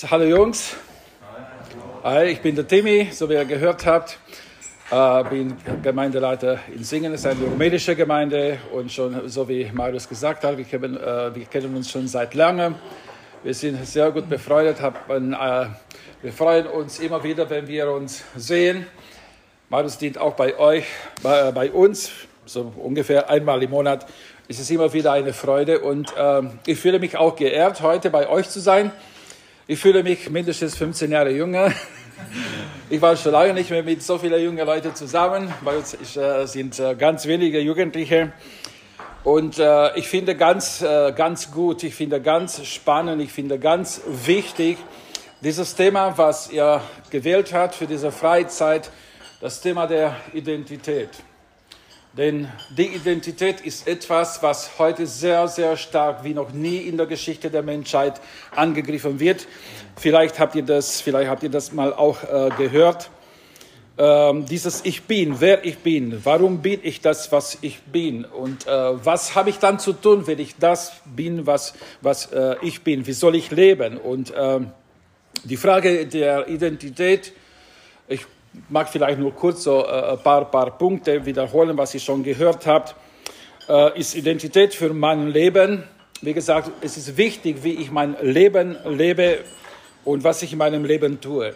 Hallo Jungs. Hi, ich bin der Timmy, so wie ihr gehört habt. Äh, bin Gemeindeleiter in Singen, das ist eine rumänische Gemeinde und schon, so wie Marius gesagt hat, wir kennen, äh, wir kennen uns schon seit langem. Wir sind sehr gut befreundet, haben, äh, wir freuen uns immer wieder, wenn wir uns sehen. Marius dient auch bei euch, bei, äh, bei uns, so ungefähr einmal im Monat. Es ist immer wieder eine Freude und äh, ich fühle mich auch geehrt, heute bei euch zu sein. Ich fühle mich mindestens 15 Jahre jünger. Ich war schon lange nicht mehr mit so vielen jungen Leuten zusammen. Bei uns äh, sind äh, ganz wenige Jugendliche. Und äh, ich finde ganz, äh, ganz gut, ich finde ganz spannend, ich finde ganz wichtig, dieses Thema, was ihr gewählt habt für diese Freizeit, das Thema der Identität. Denn die Identität ist etwas, was heute sehr, sehr stark wie noch nie in der Geschichte der Menschheit angegriffen wird. Vielleicht habt ihr das, vielleicht habt ihr das mal auch äh, gehört. Ähm, dieses Ich bin, wer ich bin, warum bin ich das, was ich bin und äh, was habe ich dann zu tun, wenn ich das bin, was, was äh, ich bin, wie soll ich leben? Und ähm, die Frage der Identität, mag vielleicht nur kurz so äh, ein paar, paar Punkte wiederholen, was ihr schon gehört habt. Äh, ist Identität für mein Leben. Wie gesagt, es ist wichtig, wie ich mein Leben lebe und was ich in meinem Leben tue.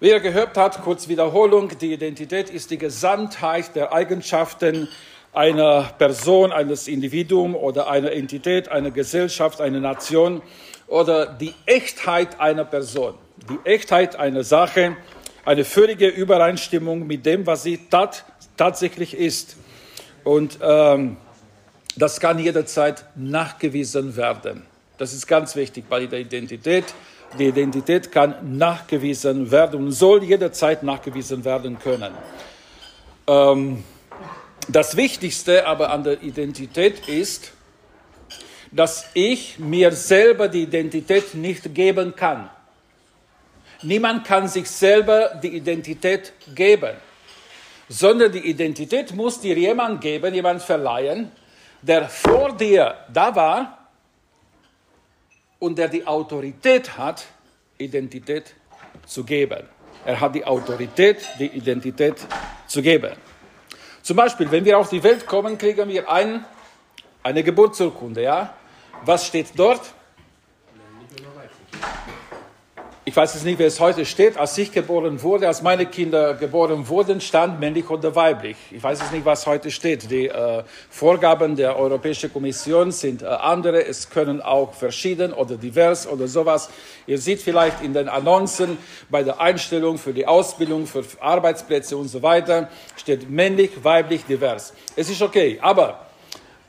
Wie ihr gehört habt, kurz Wiederholung, die Identität ist die Gesamtheit der Eigenschaften einer Person, eines Individuums oder einer Entität, einer Gesellschaft, einer Nation oder die Echtheit einer Person, die Echtheit einer Sache, eine völlige Übereinstimmung mit dem, was sie tat, tatsächlich ist. Und ähm, das kann jederzeit nachgewiesen werden. Das ist ganz wichtig bei der Identität. Die Identität kann nachgewiesen werden und soll jederzeit nachgewiesen werden können. Ähm, das Wichtigste aber an der Identität ist, dass ich mir selber die Identität nicht geben kann. Niemand kann sich selber die Identität geben, sondern die Identität muss dir jemand geben, jemand verleihen, der vor dir da war und der die Autorität hat, Identität zu geben. Er hat die Autorität, die Identität zu geben. Zum Beispiel, wenn wir auf die Welt kommen, kriegen wir ein, eine Geburtsurkunde. Ja? Was steht dort? Ich weiß jetzt nicht, wie es heute steht, als ich geboren wurde, als meine Kinder geboren wurden, stand männlich oder weiblich. Ich weiß jetzt nicht, was heute steht. Die äh, Vorgaben der Europäischen Kommission sind äh, andere. Es können auch verschieden oder divers oder sowas. Ihr seht vielleicht in den Annoncen bei der Einstellung für die Ausbildung, für Arbeitsplätze und so weiter, steht männlich, weiblich, divers. Es ist okay, aber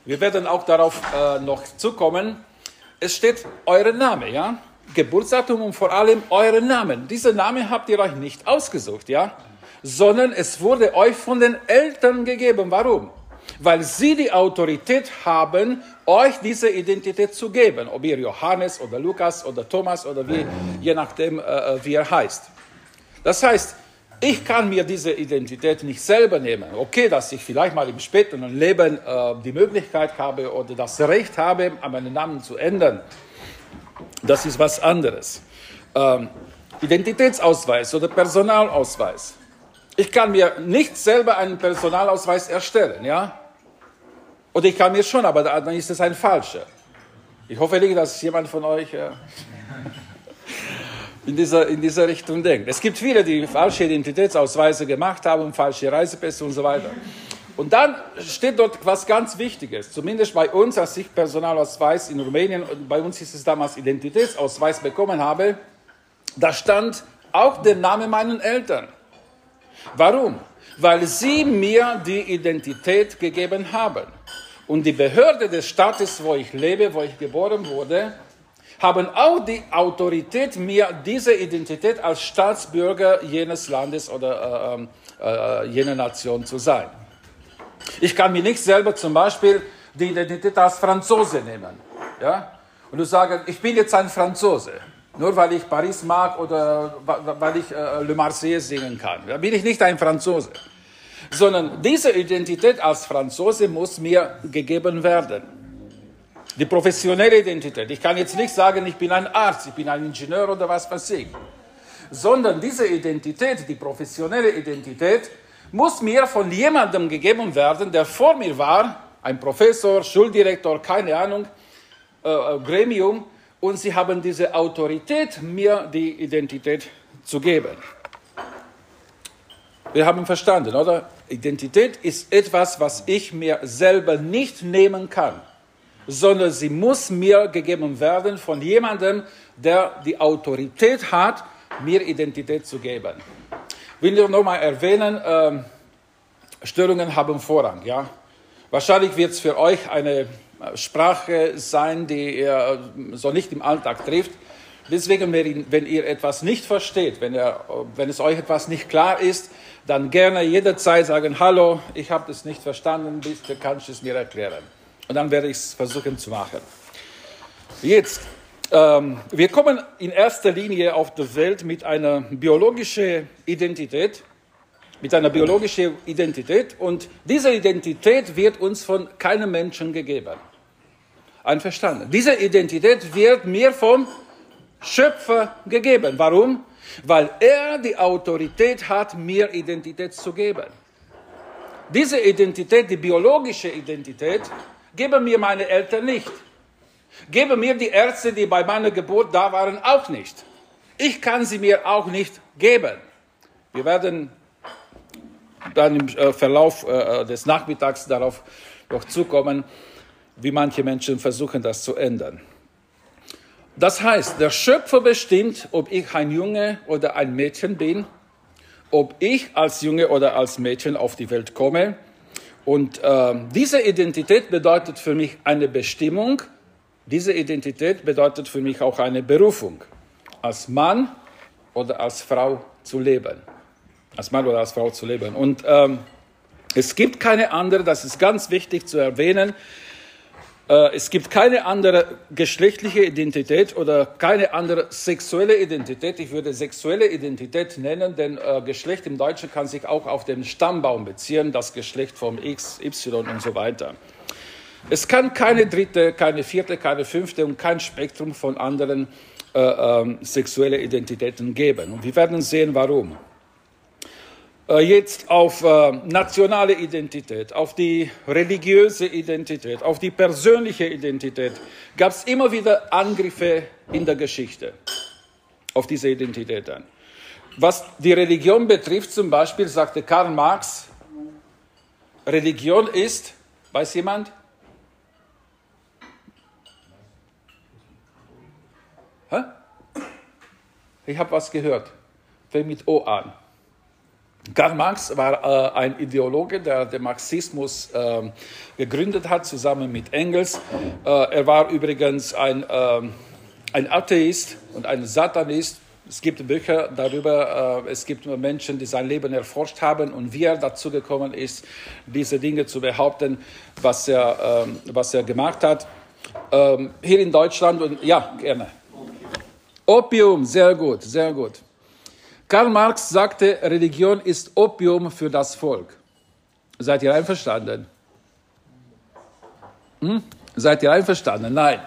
wir werden auch darauf äh, noch zukommen. Es steht eure Name, ja? Geburtsdatum und vor allem euren Namen. Diesen Namen habt ihr euch nicht ausgesucht, ja? Sondern es wurde euch von den Eltern gegeben. Warum? Weil sie die Autorität haben, euch diese Identität zu geben. Ob ihr Johannes oder Lukas oder Thomas oder wie, je nachdem, äh, wie er heißt. Das heißt, ich kann mir diese Identität nicht selber nehmen. Okay, dass ich vielleicht mal im späteren Leben äh, die Möglichkeit habe oder das Recht habe, meinen Namen zu ändern das ist was anderes. Ähm, Identitätsausweis oder Personalausweis. Ich kann mir nicht selber einen Personalausweis erstellen, ja? Oder ich kann mir schon, aber dann ist es ein falscher. Ich hoffe nicht, dass jemand von euch äh, in, dieser, in dieser Richtung denkt. Es gibt viele, die falsche Identitätsausweise gemacht haben, falsche Reisepässe und so weiter. Und dann steht dort was ganz Wichtiges, zumindest bei uns, als ich Personalausweis in Rumänien, bei uns ist es damals Identitätsausweis bekommen habe, da stand auch der Name meiner Eltern. Warum? Weil sie mir die Identität gegeben haben. Und die Behörde des Staates, wo ich lebe, wo ich geboren wurde, haben auch die Autorität, mir diese Identität als Staatsbürger jenes Landes oder äh, äh, jener Nation zu sein. Ich kann mir nicht selber zum Beispiel die Identität als Franzose nehmen. Ja? Und du sagst, ich bin jetzt ein Franzose. Nur weil ich Paris mag oder weil ich äh, Le Marseillaise singen kann. Da bin ich nicht ein Franzose. Sondern diese Identität als Franzose muss mir gegeben werden. Die professionelle Identität. Ich kann jetzt nicht sagen, ich bin ein Arzt, ich bin ein Ingenieur oder was weiß ich. Sondern diese Identität, die professionelle Identität, muss mir von jemandem gegeben werden, der vor mir war, ein Professor, Schuldirektor, keine Ahnung, äh, äh, Gremium, und sie haben diese Autorität, mir die Identität zu geben. Wir haben verstanden, oder? Identität ist etwas, was ich mir selber nicht nehmen kann, sondern sie muss mir gegeben werden von jemandem, der die Autorität hat, mir Identität zu geben. Will nochmal erwähnen, äh, Störungen haben Vorrang. Ja? Wahrscheinlich wird es für euch eine Sprache sein, die ihr so nicht im Alltag trifft. Deswegen, wenn ihr etwas nicht versteht, wenn, ihr, wenn es euch etwas nicht klar ist, dann gerne jederzeit sagen, hallo, ich habe das nicht verstanden, bitte kannst du es mir erklären. Und dann werde ich es versuchen zu machen. Jetzt, ähm, wir kommen in erster Linie auf die Welt mit einer biologischen Identität, mit einer biologischen Identität und diese Identität wird uns von keinem Menschen gegeben. Einverstanden? Diese Identität wird mir vom Schöpfer gegeben. Warum? Weil er die Autorität hat, mir Identität zu geben. Diese Identität, die biologische Identität, geben mir meine Eltern nicht. Geben mir die Ärzte, die bei meiner Geburt da waren, auch nicht. Ich kann sie mir auch nicht geben. Wir werden dann im äh, Verlauf äh, des Nachmittags darauf noch zukommen, wie manche Menschen versuchen, das zu ändern. Das heißt, der Schöpfer bestimmt, ob ich ein Junge oder ein Mädchen bin, ob ich als Junge oder als Mädchen auf die Welt komme. Und äh, diese Identität bedeutet für mich eine Bestimmung. Diese Identität bedeutet für mich auch eine Berufung, als Mann oder als Frau zu leben. Als Mann oder als Frau zu leben. Und ähm, es gibt keine andere, das ist ganz wichtig zu erwähnen, äh, es gibt keine andere geschlechtliche Identität oder keine andere sexuelle Identität. Ich würde sexuelle Identität nennen, denn äh, Geschlecht im Deutschen kann sich auch auf den Stammbaum beziehen, das Geschlecht vom X, Y und so weiter. Es kann keine dritte, keine vierte, keine fünfte und kein Spektrum von anderen äh, äh, sexuellen Identitäten geben. Und wir werden sehen, warum. Äh, jetzt auf äh, nationale Identität, auf die religiöse Identität, auf die persönliche Identität, gab es immer wieder Angriffe in der Geschichte auf diese Identitäten. Was die Religion betrifft, zum Beispiel sagte Karl Marx, Religion ist, weiß jemand? Hä? Ich habe was gehört. Fängt mit O an. Karl Marx war äh, ein Ideologe, der den Marxismus äh, gegründet hat, zusammen mit Engels. Äh, er war übrigens ein, ähm, ein Atheist und ein Satanist. Es gibt Bücher darüber, äh, es gibt Menschen, die sein Leben erforscht haben und wie er dazu gekommen ist, diese Dinge zu behaupten, was er, ähm, was er gemacht hat. Ähm, hier in Deutschland und ja, gerne. Opium, sehr gut, sehr gut. Karl Marx sagte, Religion ist Opium für das Volk. Seid ihr einverstanden? Hm? Seid ihr einverstanden? Nein.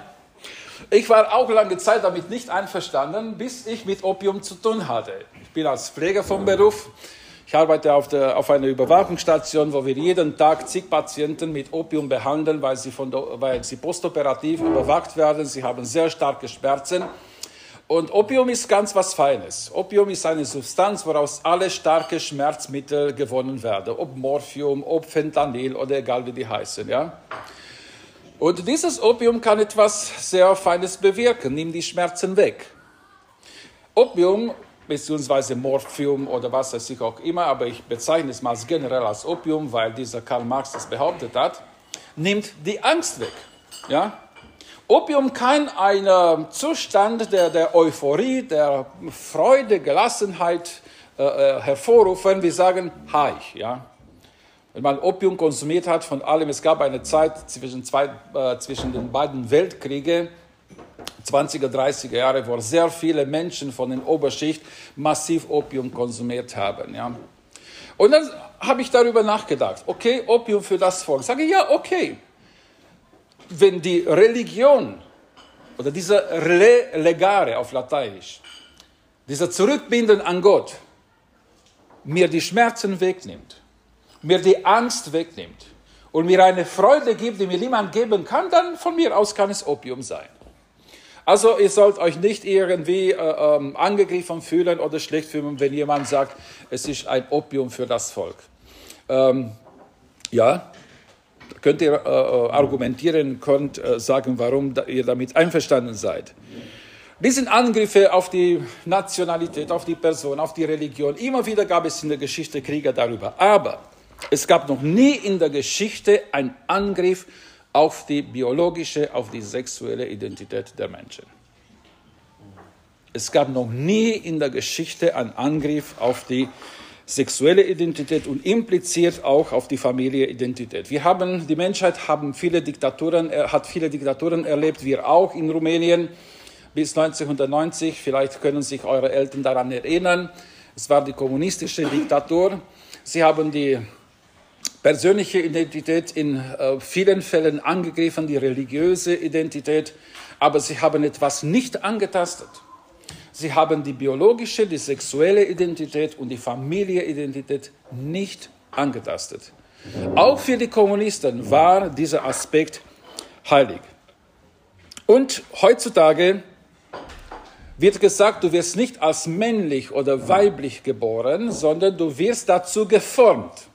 Ich war auch lange Zeit damit nicht einverstanden, bis ich mit Opium zu tun hatte. Ich bin als Pfleger vom Beruf. Ich arbeite auf, der, auf einer Überwachungsstation, wo wir jeden Tag zig Patienten mit Opium behandeln, weil sie, von weil sie postoperativ überwacht werden. Sie haben sehr starke Schmerzen. Und Opium ist ganz was Feines. Opium ist eine Substanz, woraus alle starke Schmerzmittel gewonnen werden. Ob Morphium, ob Fentanyl oder egal wie die heißen. Ja? Und dieses Opium kann etwas sehr Feines bewirken, nimmt die Schmerzen weg. Opium beziehungsweise Morphium oder was weiß ich auch immer, aber ich bezeichne es mal generell als Opium, weil dieser Karl Marx das behauptet hat, nimmt die Angst weg. Ja? Opium kann einen Zustand der, der Euphorie, der Freude, Gelassenheit äh, äh, hervorrufen. Wir sagen High. Ja? Wenn man Opium konsumiert hat von allem, es gab eine Zeit zwischen, zwei, äh, zwischen den beiden Weltkriegen, 20er, 30er Jahre, wo sehr viele Menschen von der Oberschicht massiv Opium konsumiert haben. Ja? Und dann habe ich darüber nachgedacht, okay, Opium für das Volk. Ich sage, ja, okay. Wenn die Religion oder dieser Legare auf Lateinisch, dieser Zurückbinden an Gott, mir die Schmerzen wegnimmt, mir die Angst wegnimmt und mir eine Freude gibt, die mir niemand geben kann, dann von mir aus kann es Opium sein. Also ihr sollt euch nicht irgendwie äh, ähm, angegriffen fühlen oder schlecht fühlen, wenn jemand sagt, es ist ein Opium für das Volk. Ähm, ja, könnt ihr äh, äh argumentieren, könnt äh, sagen, warum ihr damit einverstanden seid. Die sind Angriffe auf die Nationalität, auf die Person, auf die Religion. Immer wieder gab es in der Geschichte Kriege darüber. Aber es gab noch nie in der Geschichte einen Angriff auf die biologische, auf die sexuelle Identität der Menschen. Es gab noch nie in der Geschichte einen Angriff auf die sexuelle Identität und impliziert auch auf die Familienidentität. Wir haben, die Menschheit haben viele Diktaturen, hat viele Diktaturen erlebt, wir auch in Rumänien bis 1990. Vielleicht können sich eure Eltern daran erinnern. Es war die kommunistische Diktatur. Sie haben die persönliche Identität in äh, vielen Fällen angegriffen, die religiöse Identität, aber sie haben etwas nicht angetastet. Sie haben die biologische, die sexuelle Identität und die Familienidentität nicht angetastet. Auch für die Kommunisten war dieser Aspekt heilig. Und heutzutage wird gesagt, du wirst nicht als männlich oder weiblich geboren, sondern du wirst dazu geformt.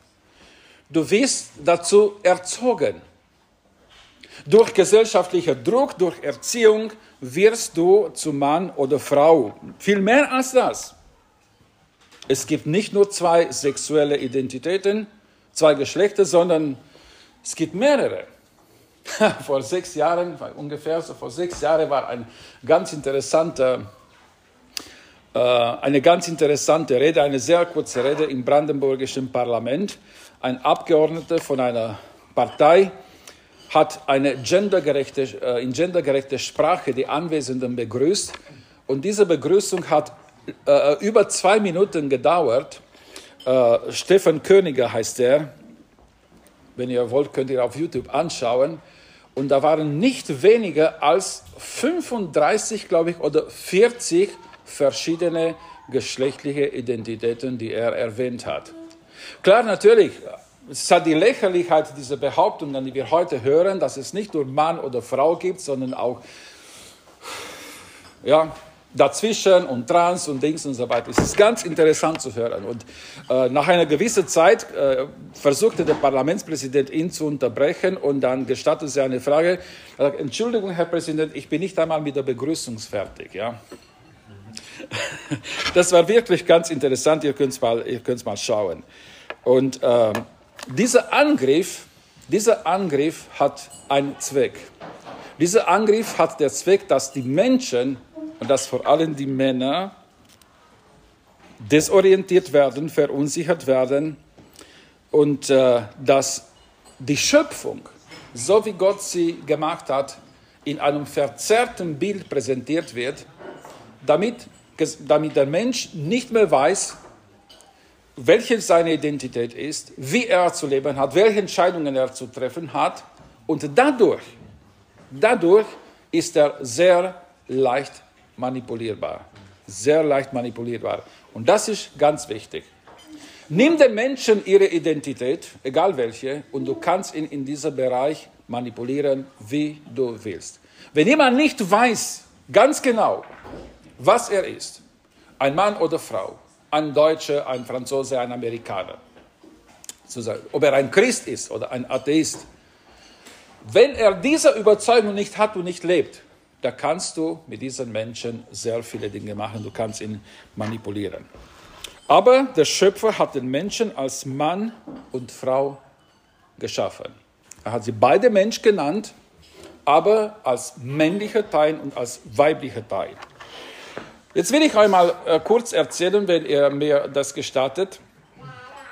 Du wirst dazu erzogen. Durch gesellschaftlichen Druck, durch Erziehung wirst du zu Mann oder Frau. Viel mehr als das. Es gibt nicht nur zwei sexuelle Identitäten, zwei Geschlechter, sondern es gibt mehrere. vor sechs Jahren, ungefähr so vor sechs Jahren, war ein ganz interessanter, äh, eine ganz interessante Rede, eine sehr kurze Rede im brandenburgischen Parlament. Ein Abgeordneter von einer Partei hat eine gendergerechte, äh, in gendergerechter Sprache die Anwesenden begrüßt. Und diese Begrüßung hat äh, über zwei Minuten gedauert. Äh, Stefan Königer heißt er. Wenn ihr wollt, könnt ihr auf YouTube anschauen. Und da waren nicht weniger als 35, glaube ich, oder 40 verschiedene geschlechtliche Identitäten, die er erwähnt hat. Klar, natürlich, es hat die Lächerlichkeit dieser Behauptungen, die wir heute hören, dass es nicht nur Mann oder Frau gibt, sondern auch ja, dazwischen und trans und Dings und so weiter. Es ist ganz interessant zu hören. Und äh, nach einer gewissen Zeit äh, versuchte der Parlamentspräsident ihn zu unterbrechen und dann gestattete er eine Frage. Er sagt, Entschuldigung, Herr Präsident, ich bin nicht einmal mit der Begrüßung fertig. Ja? Das war wirklich ganz interessant. Ihr könnt es mal, mal schauen. Und äh, dieser Angriff, dieser Angriff hat einen Zweck. Dieser Angriff hat den Zweck, dass die Menschen und dass vor allem die Männer desorientiert werden, verunsichert werden und äh, dass die Schöpfung, so wie Gott sie gemacht hat, in einem verzerrten Bild präsentiert wird, damit, damit der Mensch nicht mehr weiß, welche seine Identität ist, wie er zu leben hat, welche Entscheidungen er zu treffen hat. Und dadurch, dadurch ist er sehr leicht manipulierbar. Sehr leicht manipulierbar. Und das ist ganz wichtig. Nimm den Menschen ihre Identität, egal welche, und du kannst ihn in diesem Bereich manipulieren, wie du willst. Wenn jemand nicht weiß, ganz genau, was er ist, ein Mann oder Frau, ein Deutscher, ein Franzose, ein Amerikaner, ob er ein Christ ist oder ein Atheist, wenn er diese Überzeugung nicht hat und nicht lebt, da kannst du mit diesen Menschen sehr viele Dinge machen, du kannst ihn manipulieren. Aber der Schöpfer hat den Menschen als Mann und Frau geschaffen. Er hat sie beide Mensch genannt, aber als männlicher Teil und als weiblicher Teil. Jetzt will ich einmal äh, kurz erzählen, wenn ihr mir das gestattet.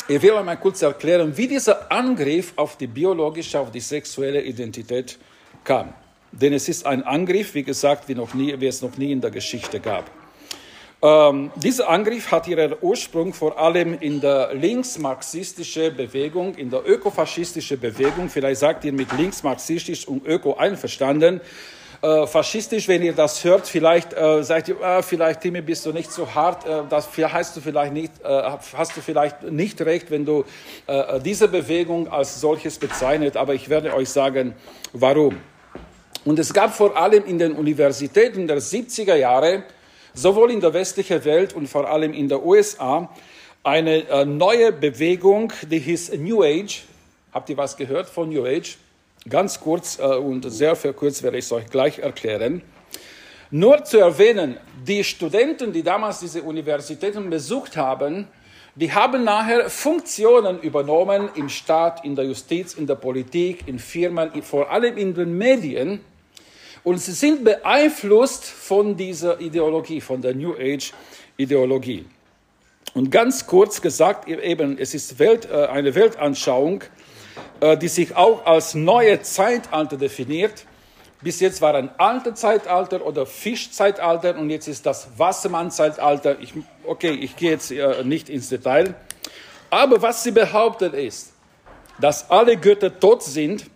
Ich will einmal kurz erklären, wie dieser Angriff auf die biologische, auf die sexuelle Identität kam. Denn es ist ein Angriff, wie gesagt, wie, noch nie, wie es noch nie in der Geschichte gab. Ähm, dieser Angriff hat ihren Ursprung vor allem in der linksmarxistischen Bewegung, in der ökofaschistischen Bewegung. Vielleicht sagt ihr mit linksmarxistisch und öko einverstanden. Äh, faschistisch, wenn ihr das hört, vielleicht äh, sagt ihr, äh, vielleicht Timmy, bist du nicht so hart, äh, das hast du vielleicht nicht, äh, hast du vielleicht nicht recht, wenn du äh, diese Bewegung als solches bezeichnet, aber ich werde euch sagen, warum. Und es gab vor allem in den Universitäten der 70er Jahre sowohl in der westlichen Welt und vor allem in der USA eine äh, neue Bewegung, die hieß New Age. Habt ihr was gehört von New Age? Ganz kurz äh, und sehr verkürzt werde ich es euch gleich erklären. Nur zu erwähnen, die Studenten, die damals diese Universitäten besucht haben, die haben nachher Funktionen übernommen im Staat, in der Justiz, in der Politik, in Firmen, vor allem in den Medien. Und sie sind beeinflusst von dieser Ideologie, von der New Age Ideologie. Und ganz kurz gesagt, eben, es ist Welt, äh, eine Weltanschauung, die sich auch als neue Zeitalter definiert. Bis jetzt war ein altes Zeitalter oder Fischzeitalter und jetzt ist das Wassermann-Zeitalter. Ich, okay, ich gehe jetzt äh, nicht ins Detail. Aber was sie behaupten ist, dass alle Götter tot sind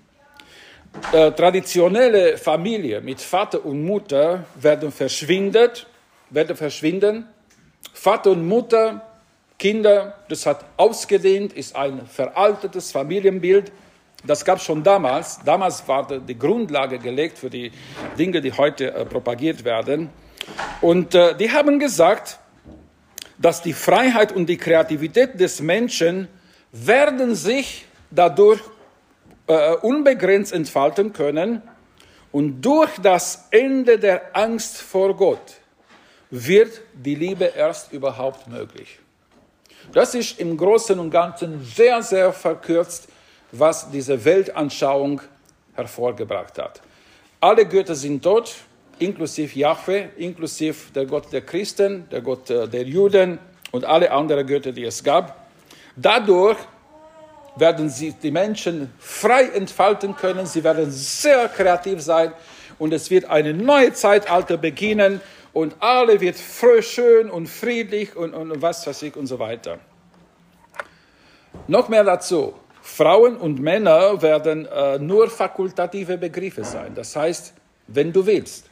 äh, traditionelle Familie mit Vater und Mutter werden verschwindet, werden verschwinden. Vater und Mutter, Kinder, das hat ausgedehnt, ist ein veraltetes Familienbild. Das gab es schon damals. Damals war die Grundlage gelegt für die Dinge, die heute äh, propagiert werden. Und äh, die haben gesagt, dass die Freiheit und die Kreativität des Menschen werden sich dadurch äh, unbegrenzt entfalten können. Und durch das Ende der Angst vor Gott wird die Liebe erst überhaupt möglich. Das ist im Großen und Ganzen sehr, sehr verkürzt, was diese Weltanschauung hervorgebracht hat. Alle Götter sind tot, inklusive Jahwe, inklusive der Gott der Christen, der Gott äh, der Juden und alle anderen Götter, die es gab. Dadurch werden sich die Menschen frei entfalten können, sie werden sehr kreativ sein und es wird ein neues Zeitalter beginnen und alle wird schön und friedlich und, und was weiß ich und so weiter. Noch mehr dazu. Frauen und Männer werden äh, nur fakultative Begriffe sein. Das heißt, wenn du willst,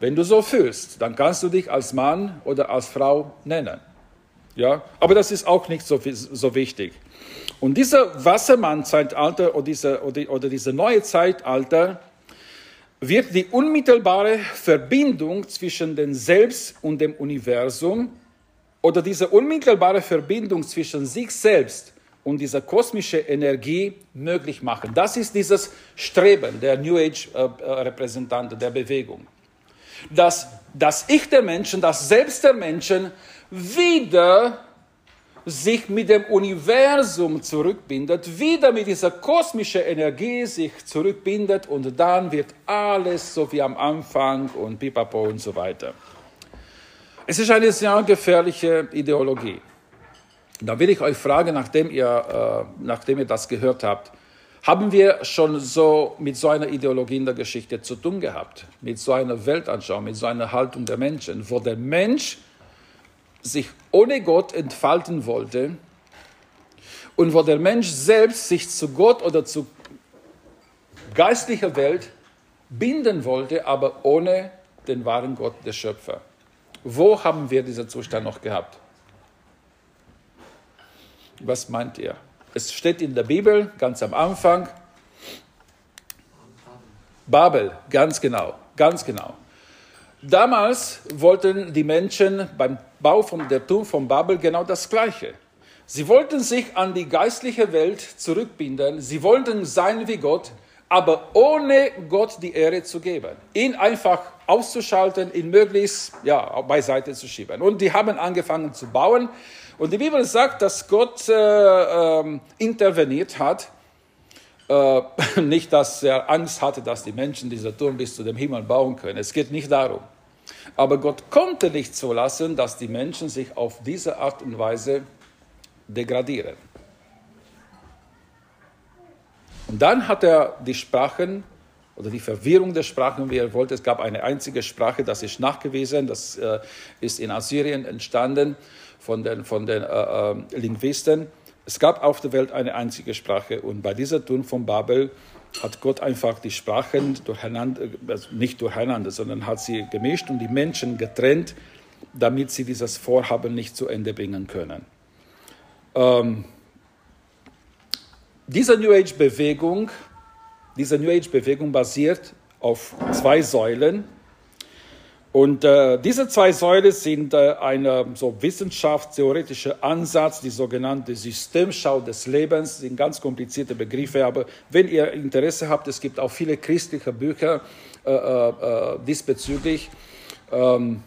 wenn du so fühlst, dann kannst du dich als Mann oder als Frau nennen. Ja, aber das ist auch nicht so, so wichtig. Und dieser Wassermann-Zeitalter oder diese, oder, oder diese neue Zeitalter wird die unmittelbare Verbindung zwischen dem Selbst und dem Universum oder diese unmittelbare Verbindung zwischen sich selbst und dieser kosmischen Energie möglich machen. Das ist dieses Streben der New Age-Repräsentanten, äh, der Bewegung. Dass das Ich der Menschen, das Selbst der Menschen wieder sich mit dem Universum zurückbindet, wieder mit dieser kosmischen Energie sich zurückbindet und dann wird alles so wie am Anfang und pipapo und so weiter. Es ist eine sehr gefährliche Ideologie. Da will ich euch fragen, nachdem ihr, äh, nachdem ihr das gehört habt, haben wir schon so mit so einer Ideologie in der Geschichte zu tun gehabt, mit so einer Weltanschauung, mit so einer Haltung der Menschen, wo der Mensch sich ohne Gott entfalten wollte und wo der Mensch selbst sich zu Gott oder zu geistlicher Welt binden wollte, aber ohne den wahren Gott, der Schöpfer. Wo haben wir diesen Zustand noch gehabt? Was meint ihr? Es steht in der Bibel ganz am Anfang. Babel, ganz genau, ganz genau. Damals wollten die Menschen beim Bau von der Turm von Babel genau das Gleiche. Sie wollten sich an die geistliche Welt zurückbinden. Sie wollten sein wie Gott, aber ohne Gott die Ehre zu geben. Ihn einfach auszuschalten, ihn möglichst ja, beiseite zu schieben. Und die haben angefangen zu bauen. Und die Bibel sagt, dass Gott äh, äh, interveniert hat. Äh, nicht, dass er Angst hatte, dass die Menschen dieser Turm bis zu dem Himmel bauen können. Es geht nicht darum. Aber Gott konnte nicht so lassen, dass die Menschen sich auf diese Art und Weise degradieren. Und dann hat er die Sprachen oder die Verwirrung der Sprachen, wie ihr wollt. Es gab eine einzige Sprache, das ist nachgewiesen, das äh, ist in Assyrien entstanden von den, von den äh, äh, Linguisten. Es gab auf der Welt eine einzige Sprache und bei dieser Turm von Babel hat Gott einfach die Sprachen durcheinander, also nicht durcheinander, sondern hat sie gemischt und die Menschen getrennt, damit sie dieses Vorhaben nicht zu Ende bringen können. Ähm, diese New Age Bewegung diese New Age-Bewegung basiert auf zwei Säulen. Und äh, diese zwei Säulen sind äh, ein so wissenschaftstheoretischer Ansatz, die sogenannte Systemschau des Lebens, sind ganz komplizierte Begriffe, aber wenn ihr Interesse habt, es gibt auch viele christliche Bücher äh, äh, äh diesbezüglich. Ähm,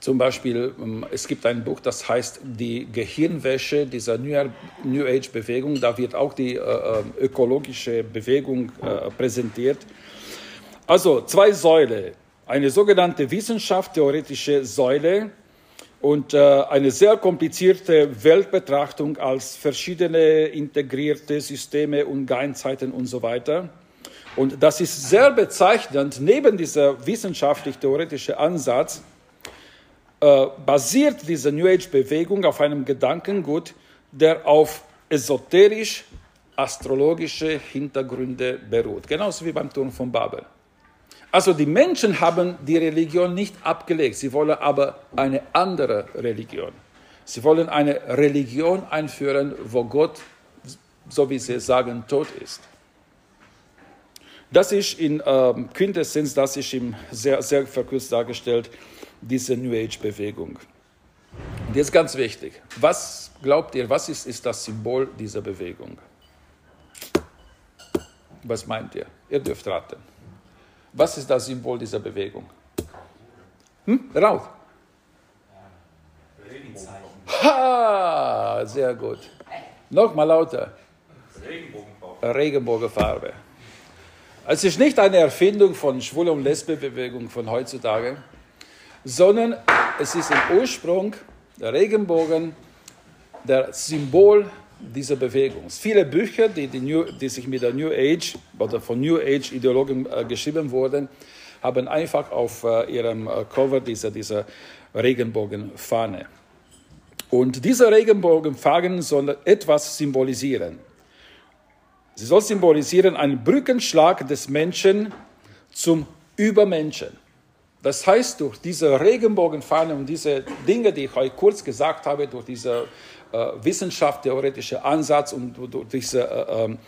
zum Beispiel, ähm, es gibt ein Buch, das heißt Die Gehirnwäsche dieser New Age-Bewegung. Da wird auch die äh, äh, ökologische Bewegung äh, präsentiert. Also zwei Säulen. Eine sogenannte wissenschaftstheoretische Säule und äh, eine sehr komplizierte Weltbetrachtung als verschiedene integrierte Systeme und Geinzeiten und so weiter. Und das ist sehr bezeichnend. Neben dieser wissenschaftlich-theoretischen Ansatz äh, basiert diese New Age-Bewegung auf einem Gedankengut, der auf esoterisch-astrologische Hintergründe beruht, genauso wie beim Turm von Babel. Also die Menschen haben die Religion nicht abgelegt, sie wollen aber eine andere Religion. Sie wollen eine Religion einführen, wo Gott, so wie sie sagen, tot ist. Das ist in ähm, Quintessenz, das ist ihm sehr, sehr verkürzt dargestellt, diese New Age-Bewegung. Und jetzt ganz wichtig, was glaubt ihr, was ist, ist das Symbol dieser Bewegung? Was meint ihr? Ihr dürft raten. Was ist das Symbol dieser Bewegung? Hm? Rauf. Ha, sehr gut. Nochmal lauter. Regenbogenfarbe. Regenbogenfarbe. Es ist nicht eine Erfindung von Schwul- und Lesbe-Bewegung von heutzutage sondern es ist im Ursprung der Regenbogen, der Symbol dieser Bewegung. Viele Bücher, die, die, New, die, sich mit der New Age oder von New Age Ideologen äh, geschrieben wurden, haben einfach auf äh, ihrem äh, Cover diese, diese Regenbogenfahne. Und diese Regenbogenfahnen soll etwas symbolisieren. Sie soll symbolisieren einen Brückenschlag des Menschen zum Übermenschen. Das heißt, durch diese Regenbogenfahne und diese Dinge, die ich euch kurz gesagt habe, durch diesen äh, wissenschafttheoretische Ansatz und durch diese äh, ähm,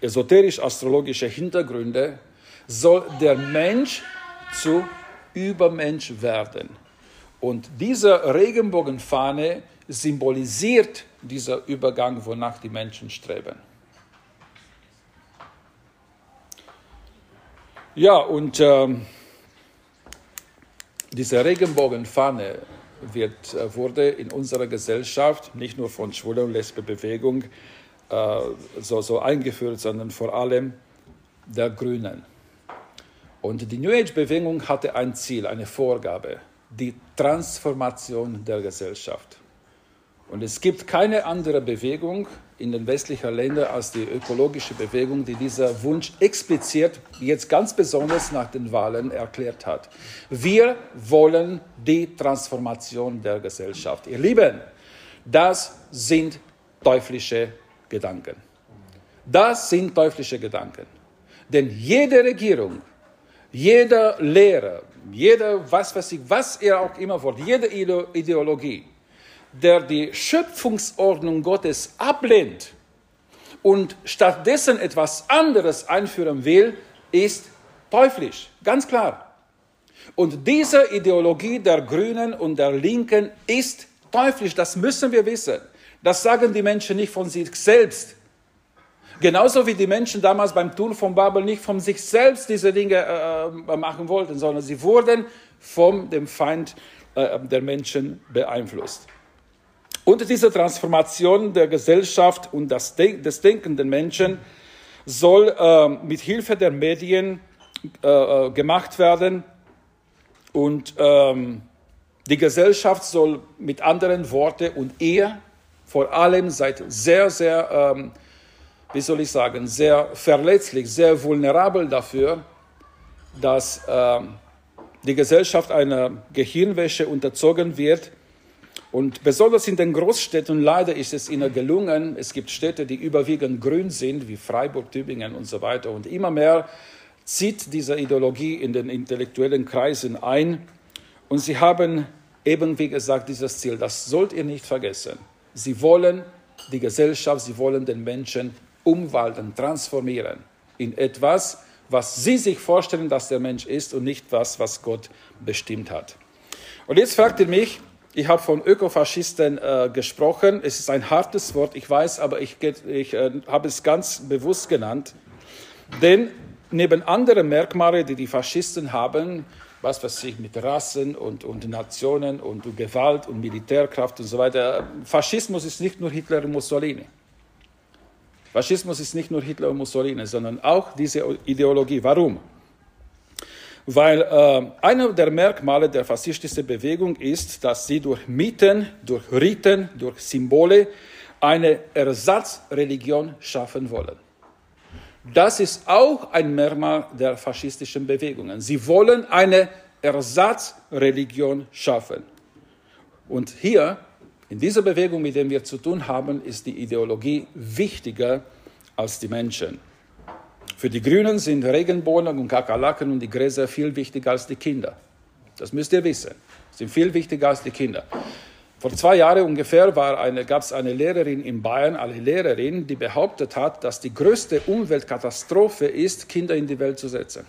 esoterisch-astrologische Hintergründe, soll der Mensch zu Übermensch werden. Und diese Regenbogenfahne symbolisiert dieser Übergang, wonach die Menschen streben. Ja, und ähm, diese Regenbogenfahne wird, äh, wurde in unserer Gesellschaft nicht nur von Schwule- und Lesbe-Bewegung äh, so, so eingeführt, sondern vor allem der Grünen. Und die New Age-Bewegung hatte ein Ziel, eine Vorgabe, die Transformation der Gesellschaft. Und es gibt keine andere Bewegung in den westlichen Ländern als die ökologische Bewegung, die dieser Wunsch explizit jetzt ganz besonders nach den Wahlen erklärt hat. Wir wollen die Transformation der Gesellschaft. Ihr Lieben, das sind teuflische Gedanken. Das sind teuflische Gedanken. Denn jede Regierung, jeder Lehrer, jeder, was weiß ich, was er auch immer wollt, jede Ideologie, der die Schöpfungsordnung Gottes ablehnt und stattdessen etwas anderes einführen will, ist teuflisch, ganz klar. Und diese Ideologie der Grünen und der Linken ist teuflisch, das müssen wir wissen. Das sagen die Menschen nicht von sich selbst. Genauso wie die Menschen damals beim Tun von Babel nicht von sich selbst diese Dinge äh, machen wollten, sondern sie wurden von dem Feind äh, der Menschen beeinflusst. Und diese Transformation der Gesellschaft und des denkenden Menschen soll äh, mit Hilfe der Medien äh, äh, gemacht werden. Und ähm, die Gesellschaft soll mit anderen Worten und ihr vor allem seit sehr, sehr ähm, wie soll ich sagen, sehr verletzlich, sehr vulnerabel dafür, dass äh, die Gesellschaft einer Gehirnwäsche unterzogen wird. Und besonders in den Großstädten, leider ist es ihnen gelungen, es gibt Städte, die überwiegend grün sind, wie Freiburg, Tübingen und so weiter. Und immer mehr zieht diese Ideologie in den intellektuellen Kreisen ein. Und sie haben eben, wie gesagt, dieses Ziel. Das sollt ihr nicht vergessen. Sie wollen die Gesellschaft, sie wollen den Menschen umwandeln, transformieren in etwas, was sie sich vorstellen, dass der Mensch ist und nicht was, was Gott bestimmt hat. Und jetzt fragt ihr mich, ich habe von Ökofaschisten äh, gesprochen. Es ist ein hartes Wort, ich weiß, aber ich, ich äh, habe es ganz bewusst genannt. Denn neben anderen Merkmalen, die die Faschisten haben, was weiß ich, mit Rassen und, und Nationen und Gewalt und Militärkraft und so weiter, Faschismus ist nicht nur Hitler und Mussolini. Faschismus ist nicht nur Hitler und Mussolini, sondern auch diese Ideologie. Warum? Weil äh, einer der Merkmale der faschistischen Bewegung ist, dass sie durch Mythen, durch Riten, durch Symbole eine Ersatzreligion schaffen wollen. Das ist auch ein Merkmal der faschistischen Bewegungen. Sie wollen eine Ersatzreligion schaffen. Und hier in dieser Bewegung, mit der wir zu tun haben, ist die Ideologie wichtiger als die Menschen. Für die Grünen sind Regenbohnen und Kakerlaken und die Gräser viel wichtiger als die Kinder. Das müsst ihr wissen. Sind viel wichtiger als die Kinder. Vor zwei Jahren ungefähr gab es eine Lehrerin in Bayern, eine Lehrerin, die behauptet hat, dass die größte Umweltkatastrophe ist, Kinder in die Welt zu setzen.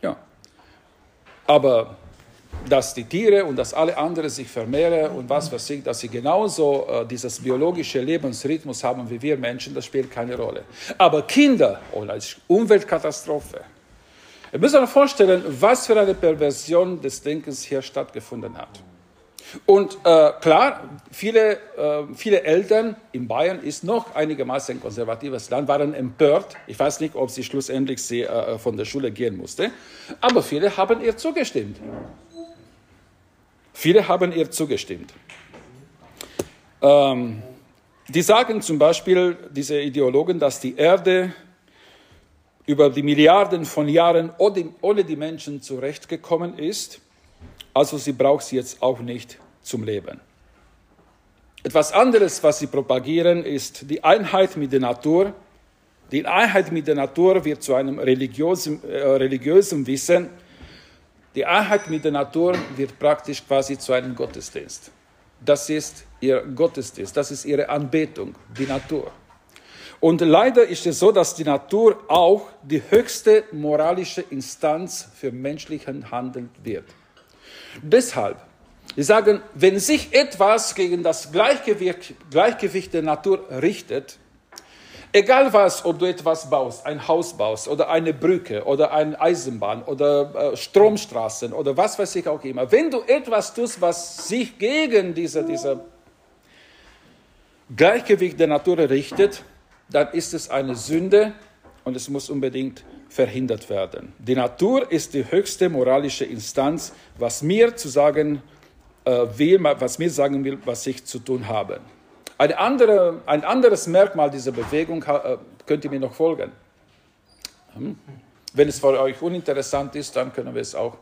Ja. Aber dass die Tiere und dass alle anderen sich vermehren und was weiß ich, dass sie genauso äh, dieses biologische Lebensrhythmus haben wie wir Menschen, das spielt keine Rolle. Aber Kinder, oh, als Umweltkatastrophe. Ihr müsst euch vorstellen, was für eine Perversion des Denkens hier stattgefunden hat. Und äh, klar, viele, äh, viele Eltern in Bayern ist noch einigermaßen ein konservatives Land, waren empört. Ich weiß nicht, ob sie schlussendlich sie, äh, von der Schule gehen musste, aber viele haben ihr zugestimmt. Viele haben ihr zugestimmt. Ähm, die sagen zum Beispiel, diese Ideologen, dass die Erde über die Milliarden von Jahren ohne die Menschen zurechtgekommen ist, also sie braucht sie jetzt auch nicht zum Leben. Etwas anderes, was sie propagieren, ist die Einheit mit der Natur. Die Einheit mit der Natur wird zu einem religiösen, äh, religiösen Wissen, die Einheit mit der Natur wird praktisch quasi zu einem Gottesdienst. Das ist ihr Gottesdienst, das ist ihre Anbetung, die Natur. Und leider ist es so, dass die Natur auch die höchste moralische Instanz für menschlichen Handeln wird. Deshalb, sie sagen, wenn sich etwas gegen das Gleichgewicht, Gleichgewicht der Natur richtet, Egal was, ob du etwas baust, ein Haus baust oder eine Brücke oder eine Eisenbahn oder äh, Stromstraßen oder was weiß ich auch immer, wenn du etwas tust, was sich gegen diese, diese Gleichgewicht der Natur richtet, dann ist es eine Sünde und es muss unbedingt verhindert werden. Die Natur ist die höchste moralische Instanz, was mir zu sagen äh, will, was mir sagen will, was ich zu tun habe. Eine andere, ein anderes Merkmal dieser Bewegung äh, könnt ihr mir noch folgen. Hm? Wenn es für euch uninteressant ist, dann können wir es auch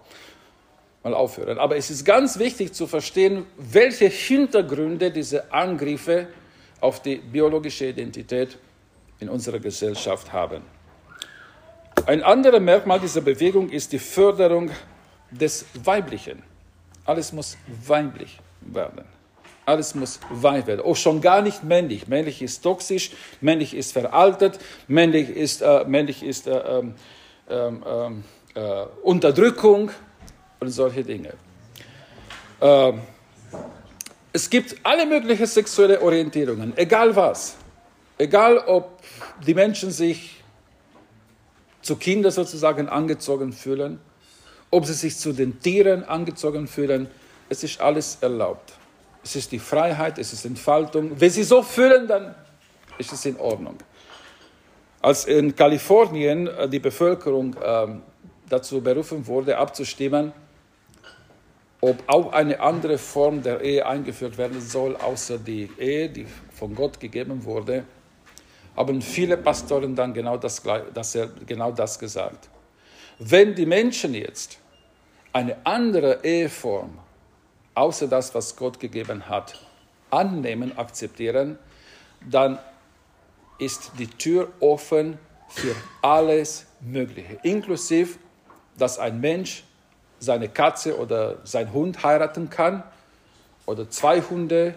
mal aufhören. Aber es ist ganz wichtig zu verstehen, welche Hintergründe diese Angriffe auf die biologische Identität in unserer Gesellschaft haben. Ein anderes Merkmal dieser Bewegung ist die Förderung des Weiblichen. Alles muss weiblich werden. Alles muss weich werden. Auch schon gar nicht männlich. Männlich ist toxisch, männlich ist veraltet, männlich ist, äh, männlich ist äh, ähm, ähm, ähm, äh, Unterdrückung und solche Dinge. Es gibt alle möglichen sexuelle Orientierungen, egal was. Egal, ob die Menschen sich zu Kindern sozusagen angezogen fühlen, ob sie sich zu den Tieren angezogen fühlen, es ist alles erlaubt. Es ist die Freiheit, es ist Entfaltung. Wenn sie so fühlen, dann ist es in Ordnung. Als in Kalifornien äh, die Bevölkerung ähm, dazu berufen wurde, abzustimmen, ob auch eine andere Form der Ehe eingeführt werden soll, außer die Ehe, die von Gott gegeben wurde, haben viele Pastoren dann genau das, das, genau das gesagt. Wenn die Menschen jetzt eine andere Eheform, außer das, was Gott gegeben hat, annehmen, akzeptieren, dann ist die Tür offen für alles Mögliche, inklusive, dass ein Mensch seine Katze oder sein Hund heiraten kann oder zwei Hunde,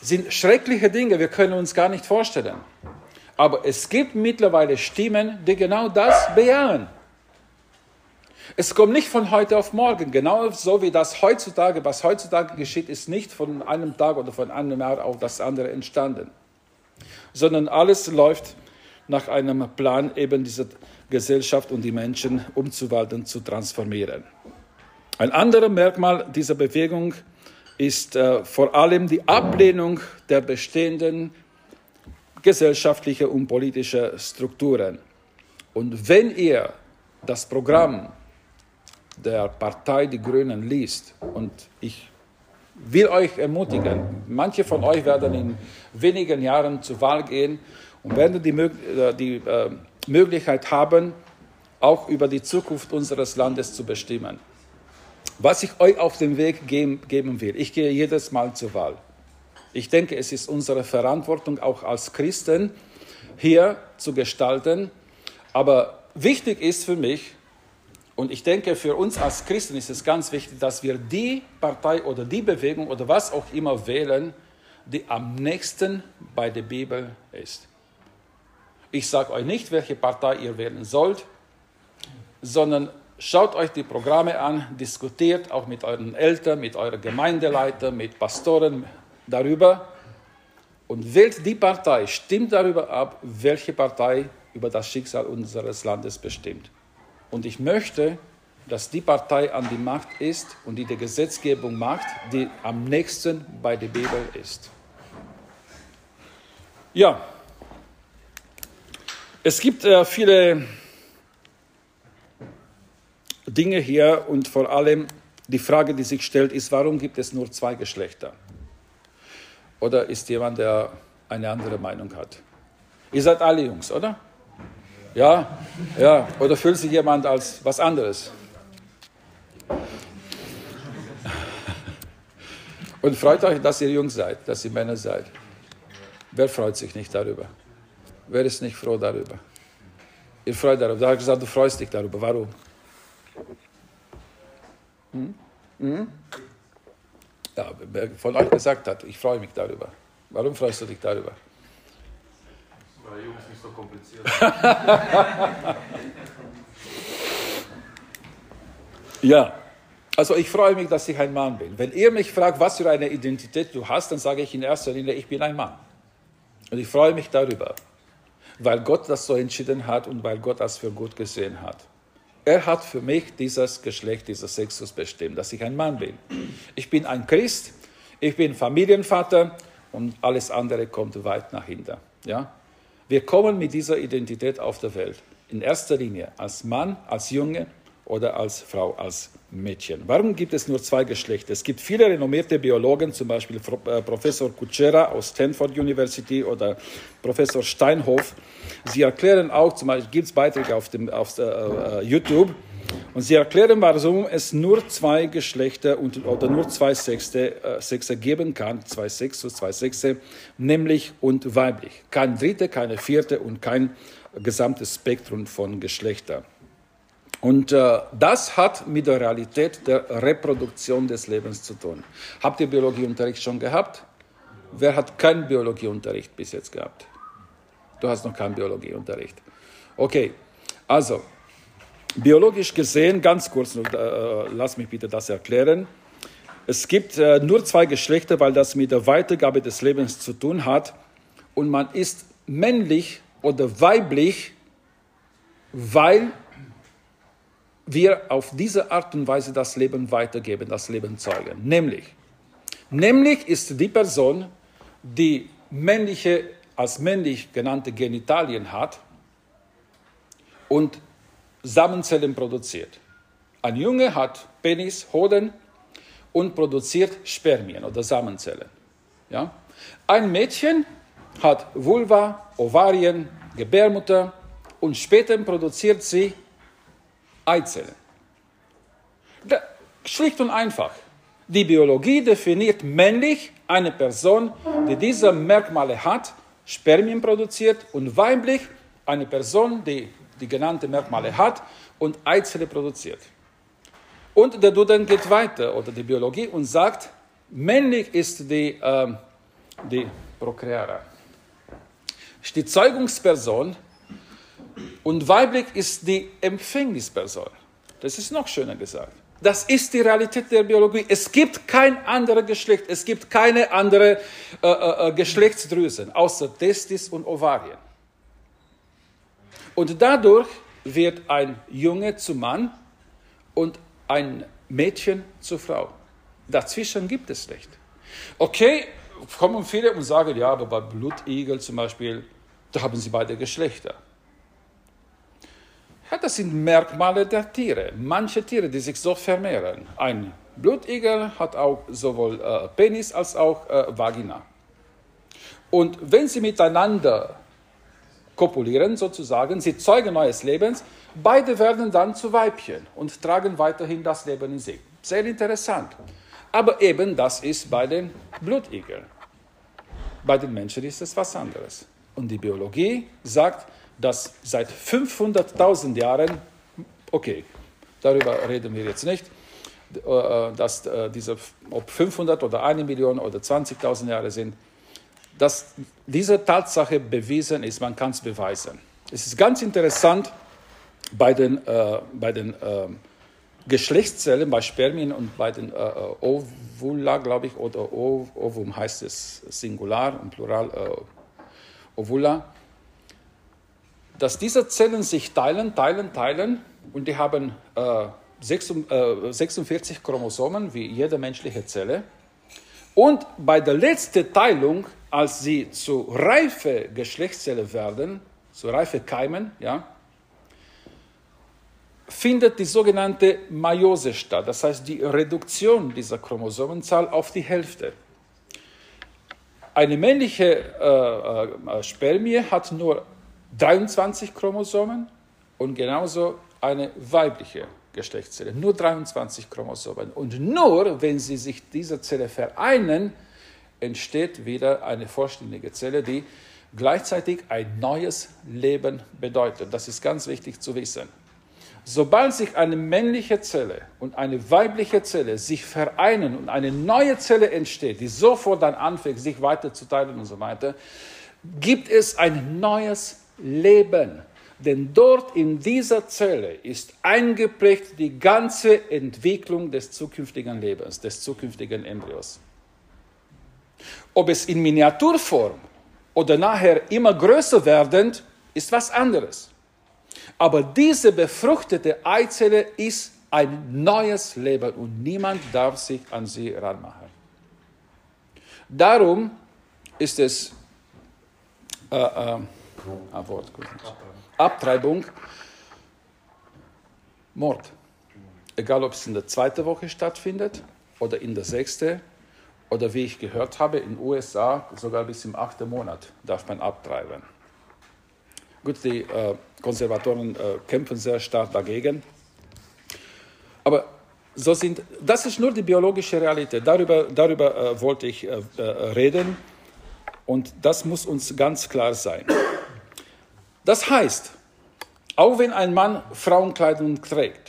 sind schreckliche Dinge, wir können uns gar nicht vorstellen. Aber es gibt mittlerweile Stimmen, die genau das bejahen. Es kommt nicht von heute auf morgen. Genau so wie das heutzutage, was heutzutage geschieht, ist nicht von einem Tag oder von einem Jahr auf das andere entstanden. Sondern alles läuft nach einem Plan, eben diese Gesellschaft und die Menschen umzuwandeln, zu transformieren. Ein anderes Merkmal dieser Bewegung ist äh, vor allem die Ablehnung der bestehenden gesellschaftlichen und politischen Strukturen. Und wenn ihr das Programm der Partei Die Grünen liest, und ich will euch ermutigen, manche von euch werden in wenigen Jahren zur Wahl gehen und werden die, äh, die äh, Möglichkeit haben, auch über die Zukunft unseres Landes zu bestimmen. Was ich euch auf den Weg geben will, ich gehe jedes Mal zur Wahl. Ich denke, es ist unsere Verantwortung, auch als Christen hier zu gestalten. Aber wichtig ist für mich, und ich denke, für uns als Christen ist es ganz wichtig, dass wir die Partei oder die Bewegung oder was auch immer wählen, die am nächsten bei der Bibel ist. Ich sage euch nicht, welche Partei ihr wählen sollt, sondern Schaut euch die Programme an, diskutiert auch mit euren Eltern, mit euren Gemeindeleitern, mit Pastoren darüber und wählt die Partei, stimmt darüber ab, welche Partei über das Schicksal unseres Landes bestimmt. Und ich möchte, dass die Partei an die Macht ist und die die Gesetzgebung macht, die am nächsten bei der Bibel ist. Ja, es gibt äh, viele Dinge hier und vor allem die Frage, die sich stellt, ist, warum gibt es nur zwei Geschlechter? Oder ist jemand, der eine andere Meinung hat? Ihr seid alle Jungs, oder? Ja, ja. Oder fühlt sich jemand als was anderes? Und freut euch, dass ihr Jungs seid, dass ihr Männer seid. Wer freut sich nicht darüber? Wer ist nicht froh darüber? Ihr freut darüber. Da habe ich gesagt, du freust dich darüber. Warum? Hm? Hm? Ja, wer von euch gesagt hat, ich freue mich darüber. Warum freust du dich darüber? Jungs nicht so kompliziert Ja, also ich freue mich, dass ich ein Mann bin. Wenn ihr mich fragt, was für eine Identität du hast, dann sage ich in erster Linie, ich bin ein Mann. Und ich freue mich darüber, weil Gott das so entschieden hat und weil Gott das für gut gesehen hat. Er hat für mich dieses Geschlecht, dieses Sexus bestimmt, dass ich ein Mann bin. Ich bin ein Christ, ich bin Familienvater und alles andere kommt weit nach hinten. Ja? Wir kommen mit dieser Identität auf der Welt. In erster Linie als Mann, als Junge oder als Frau, als Mädchen. Warum gibt es nur zwei Geschlechter? Es gibt viele renommierte Biologen, zum Beispiel äh, Professor Kutschera aus Stanford University oder Professor Steinhoff. Sie erklären auch, zum Beispiel gibt es Beiträge auf, dem, auf äh, äh, YouTube, und sie erklären, warum es nur zwei Geschlechter und, oder nur zwei Sexe, äh, Sexe geben kann, zwei Sexe, zwei Sexe, nämlich und weiblich. Kein dritte, keine vierte und kein gesamtes Spektrum von Geschlechtern. Und äh, das hat mit der Realität der Reproduktion des Lebens zu tun. Habt ihr Biologieunterricht schon gehabt? Wer hat keinen Biologieunterricht bis jetzt gehabt? Du hast noch keinen Biologieunterricht. Okay, also biologisch gesehen, ganz kurz, äh, lass mich bitte das erklären. Es gibt äh, nur zwei Geschlechter, weil das mit der Weitergabe des Lebens zu tun hat. Und man ist männlich oder weiblich, weil wir auf diese Art und Weise das Leben weitergeben, das Leben zeugen. Nämlich, nämlich ist die Person, die männliche, als männlich genannte Genitalien hat und Samenzellen produziert. Ein Junge hat Penis, Hoden und produziert Spermien oder Samenzellen. Ja? Ein Mädchen hat Vulva, Ovarien, Gebärmutter und später produziert sie Eizellen. Schlicht und einfach. Die Biologie definiert männlich eine Person, die diese Merkmale hat, Spermien produziert und weiblich eine Person, die die genannten Merkmale hat und Eizelle produziert. Und der Duden geht weiter, oder die Biologie, und sagt, männlich ist die, äh, die Prokrearer, ist die Zeugungsperson und weiblich ist die Empfängnisperson. Das ist noch schöner gesagt. Das ist die Realität der Biologie. Es gibt kein anderes Geschlecht, es gibt keine andere äh, äh, äh, Geschlechtsdrüsen außer Testis und Ovarien. Und dadurch wird ein Junge zu Mann und ein Mädchen zu Frau. Dazwischen gibt es nicht. Okay, kommen viele und sagen, ja, aber bei Blutigel zum Beispiel, da haben sie beide Geschlechter. Ja, das sind Merkmale der Tiere. Manche Tiere, die sich so vermehren. Ein Blutigel hat auch sowohl äh, Penis als auch äh, Vagina. Und wenn sie miteinander kopulieren sozusagen, sie zeugen neues Lebens, beide werden dann zu Weibchen und tragen weiterhin das Leben in sich. Sehr interessant. Aber eben das ist bei den Blutigeln. Bei den Menschen ist es was anderes. Und die Biologie sagt, dass seit 500.000 Jahren, okay, darüber reden wir jetzt nicht, äh, dass äh, diese, ob 500 oder eine Million oder 20.000 Jahre sind, dass diese Tatsache bewiesen ist, man kann es beweisen. Es ist ganz interessant bei den, äh, bei den äh, Geschlechtszellen, bei Spermien und bei den äh, Ovula, glaube ich, oder Ovum heißt es Singular und Plural äh, Ovula, dass diese Zellen sich teilen, teilen, teilen und die haben 46 äh, Chromosomen wie jede menschliche Zelle. Und bei der letzten Teilung als sie zu reife Geschlechtszellen werden, zu reife Keimen, ja, findet die sogenannte Meiose statt, das heißt die Reduktion dieser Chromosomenzahl auf die Hälfte. Eine männliche äh, äh, Spermie hat nur 23 Chromosomen und genauso eine weibliche Geschlechtszelle, nur 23 Chromosomen. Und nur wenn sie sich diese Zelle vereinen, entsteht wieder eine vollständige Zelle, die gleichzeitig ein neues Leben bedeutet. Das ist ganz wichtig zu wissen. Sobald sich eine männliche Zelle und eine weibliche Zelle sich vereinen und eine neue Zelle entsteht, die sofort dann anfängt, sich weiterzuteilen und so weiter, gibt es ein neues Leben. Denn dort in dieser Zelle ist eingeprägt die ganze Entwicklung des zukünftigen Lebens, des zukünftigen Embryos. Ob es in Miniaturform oder nachher immer größer werdend, ist was anderes. Aber diese befruchtete Eizelle ist ein neues Leben und niemand darf sich an sie ranmachen. Darum ist es äh, äh, Wort, Abtreibung, Mord. Egal, ob es in der zweiten Woche stattfindet oder in der sechsten oder wie ich gehört habe, in den USA sogar bis im achten Monat darf man abtreiben. Gut, die äh, Konservatoren äh, kämpfen sehr stark dagegen. Aber so sind, das ist nur die biologische Realität. Darüber, darüber äh, wollte ich äh, äh, reden. Und das muss uns ganz klar sein. Das heißt, auch wenn ein Mann Frauenkleidung trägt,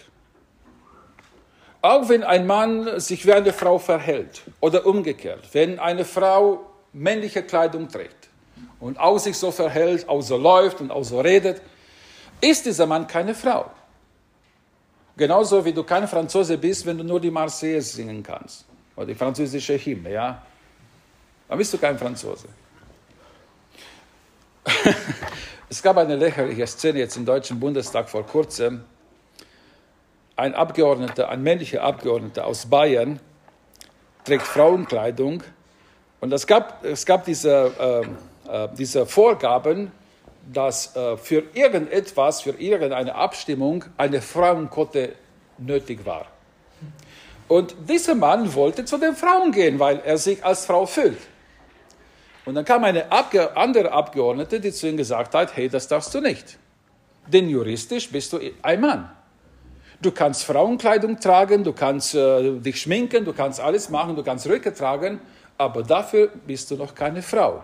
auch wenn ein Mann sich wie eine Frau verhält oder umgekehrt, wenn eine Frau männliche Kleidung trägt und auch sich so verhält, auch so läuft und auch so redet, ist dieser Mann keine Frau. Genauso wie du kein Franzose bist, wenn du nur die Marseillaise singen kannst oder die französische Hymne, ja? Dann bist du kein Franzose. es gab eine lächerliche Szene jetzt im Deutschen Bundestag vor kurzem ein Abgeordneter, ein männlicher Abgeordneter aus Bayern trägt Frauenkleidung und es gab, es gab diese, äh, äh, diese Vorgaben, dass äh, für irgendetwas, für irgendeine Abstimmung eine Frauenquote nötig war. Und dieser Mann wollte zu den Frauen gehen, weil er sich als Frau fühlt. Und dann kam eine Abge andere Abgeordnete, die zu ihm gesagt hat, hey, das darfst du nicht. Denn juristisch bist du ein Mann. Du kannst Frauenkleidung tragen, du kannst äh, dich schminken, du kannst alles machen, du kannst Röcke tragen, aber dafür bist du noch keine Frau.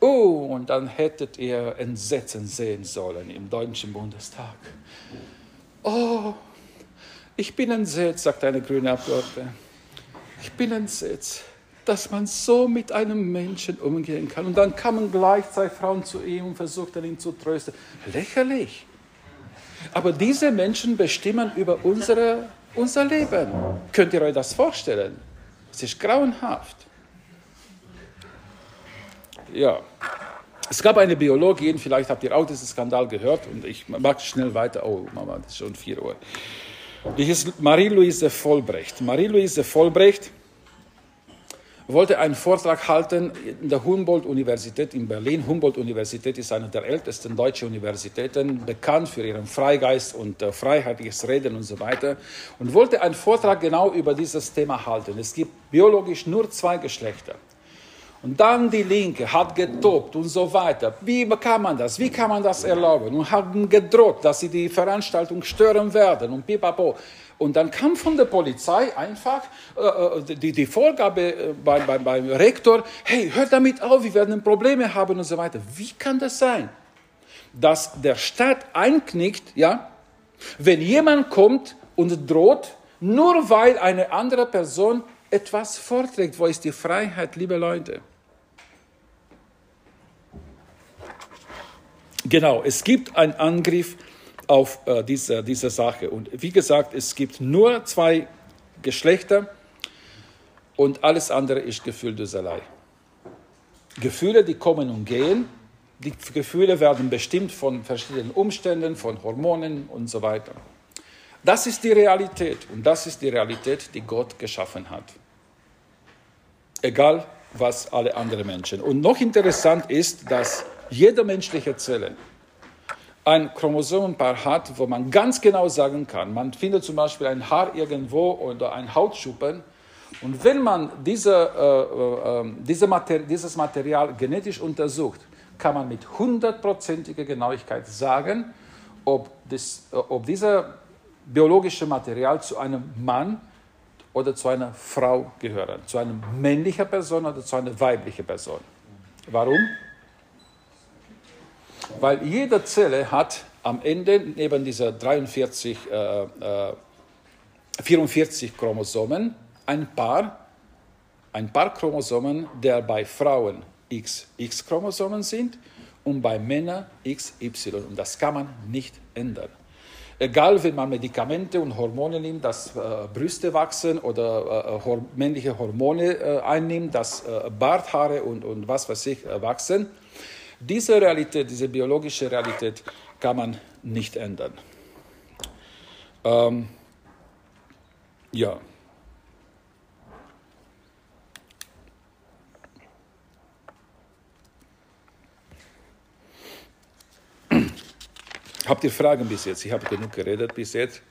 Oh, und dann hättet ihr Entsetzen sehen sollen im Deutschen Bundestag. Oh, ich bin entsetzt, sagt eine grüne Abgeordnete. Ich bin entsetzt dass man so mit einem Menschen umgehen kann. Und dann kamen gleich zwei Frauen zu ihm und versuchten ihn zu trösten. Lächerlich. Aber diese Menschen bestimmen über unsere, unser Leben. Könnt ihr euch das vorstellen? Es ist grauenhaft. Ja. Es gab eine Biologin, vielleicht habt ihr auch diesen Skandal gehört, und ich mag schnell weiter. Oh, Mama, das ist schon 4 Uhr. Die hieß Marie-Louise Vollbrecht. Marie-Louise Vollbrecht wollte einen Vortrag halten in der Humboldt-Universität in Berlin. Humboldt-Universität ist eine der ältesten deutschen Universitäten, bekannt für ihren Freigeist und äh, freiheitliches Reden und so weiter. Und wollte einen Vortrag genau über dieses Thema halten. Es gibt biologisch nur zwei Geschlechter. Und dann die Linke hat getobt und so weiter. Wie kann man das? Wie kann man das erlauben? Und haben gedroht, dass sie die Veranstaltung stören werden und pipapo. Und dann kam von der Polizei einfach äh, äh die, die Vorgabe äh, beim, beim, beim Rektor, hey, hört damit auf, wir werden Probleme haben und so weiter. Wie kann das sein, dass der Staat einknickt, ja, wenn jemand kommt und droht, nur weil eine andere Person etwas vorträgt? Wo ist die Freiheit, liebe Leute? Genau, es gibt einen Angriff auf äh, diese, diese Sache. Und wie gesagt, es gibt nur zwei Geschlechter und alles andere ist Gefühlduselei. Gefühle, die kommen und gehen. Die Gefühle werden bestimmt von verschiedenen Umständen, von Hormonen und so weiter. Das ist die Realität und das ist die Realität, die Gott geschaffen hat. Egal, was alle anderen Menschen. Und noch interessant ist, dass jede menschliche Zelle ein Chromosomenpaar hat, wo man ganz genau sagen kann, man findet zum Beispiel ein Haar irgendwo oder ein Hautschuppen und wenn man diese, äh, äh, diese Mater dieses Material genetisch untersucht, kann man mit hundertprozentiger Genauigkeit sagen, ob, das, äh, ob dieses biologische Material zu einem Mann oder zu einer Frau gehört, zu einer männlichen Person oder zu einer weiblichen Person. Warum? Weil jede Zelle hat am Ende neben dieser 43, äh, äh, 44 Chromosomen ein paar, ein paar Chromosomen, der bei Frauen XX-Chromosomen sind und bei Männern XY. Und das kann man nicht ändern. Egal, wenn man Medikamente und Hormone nimmt, dass äh, Brüste wachsen oder äh, hor männliche Hormone äh, einnimmt, dass äh, Barthaare und, und was weiß ich äh, wachsen, diese Realität, diese biologische Realität kann man nicht ändern. Ähm, ja. Habt ihr Fragen bis jetzt? Ich habe genug geredet bis jetzt.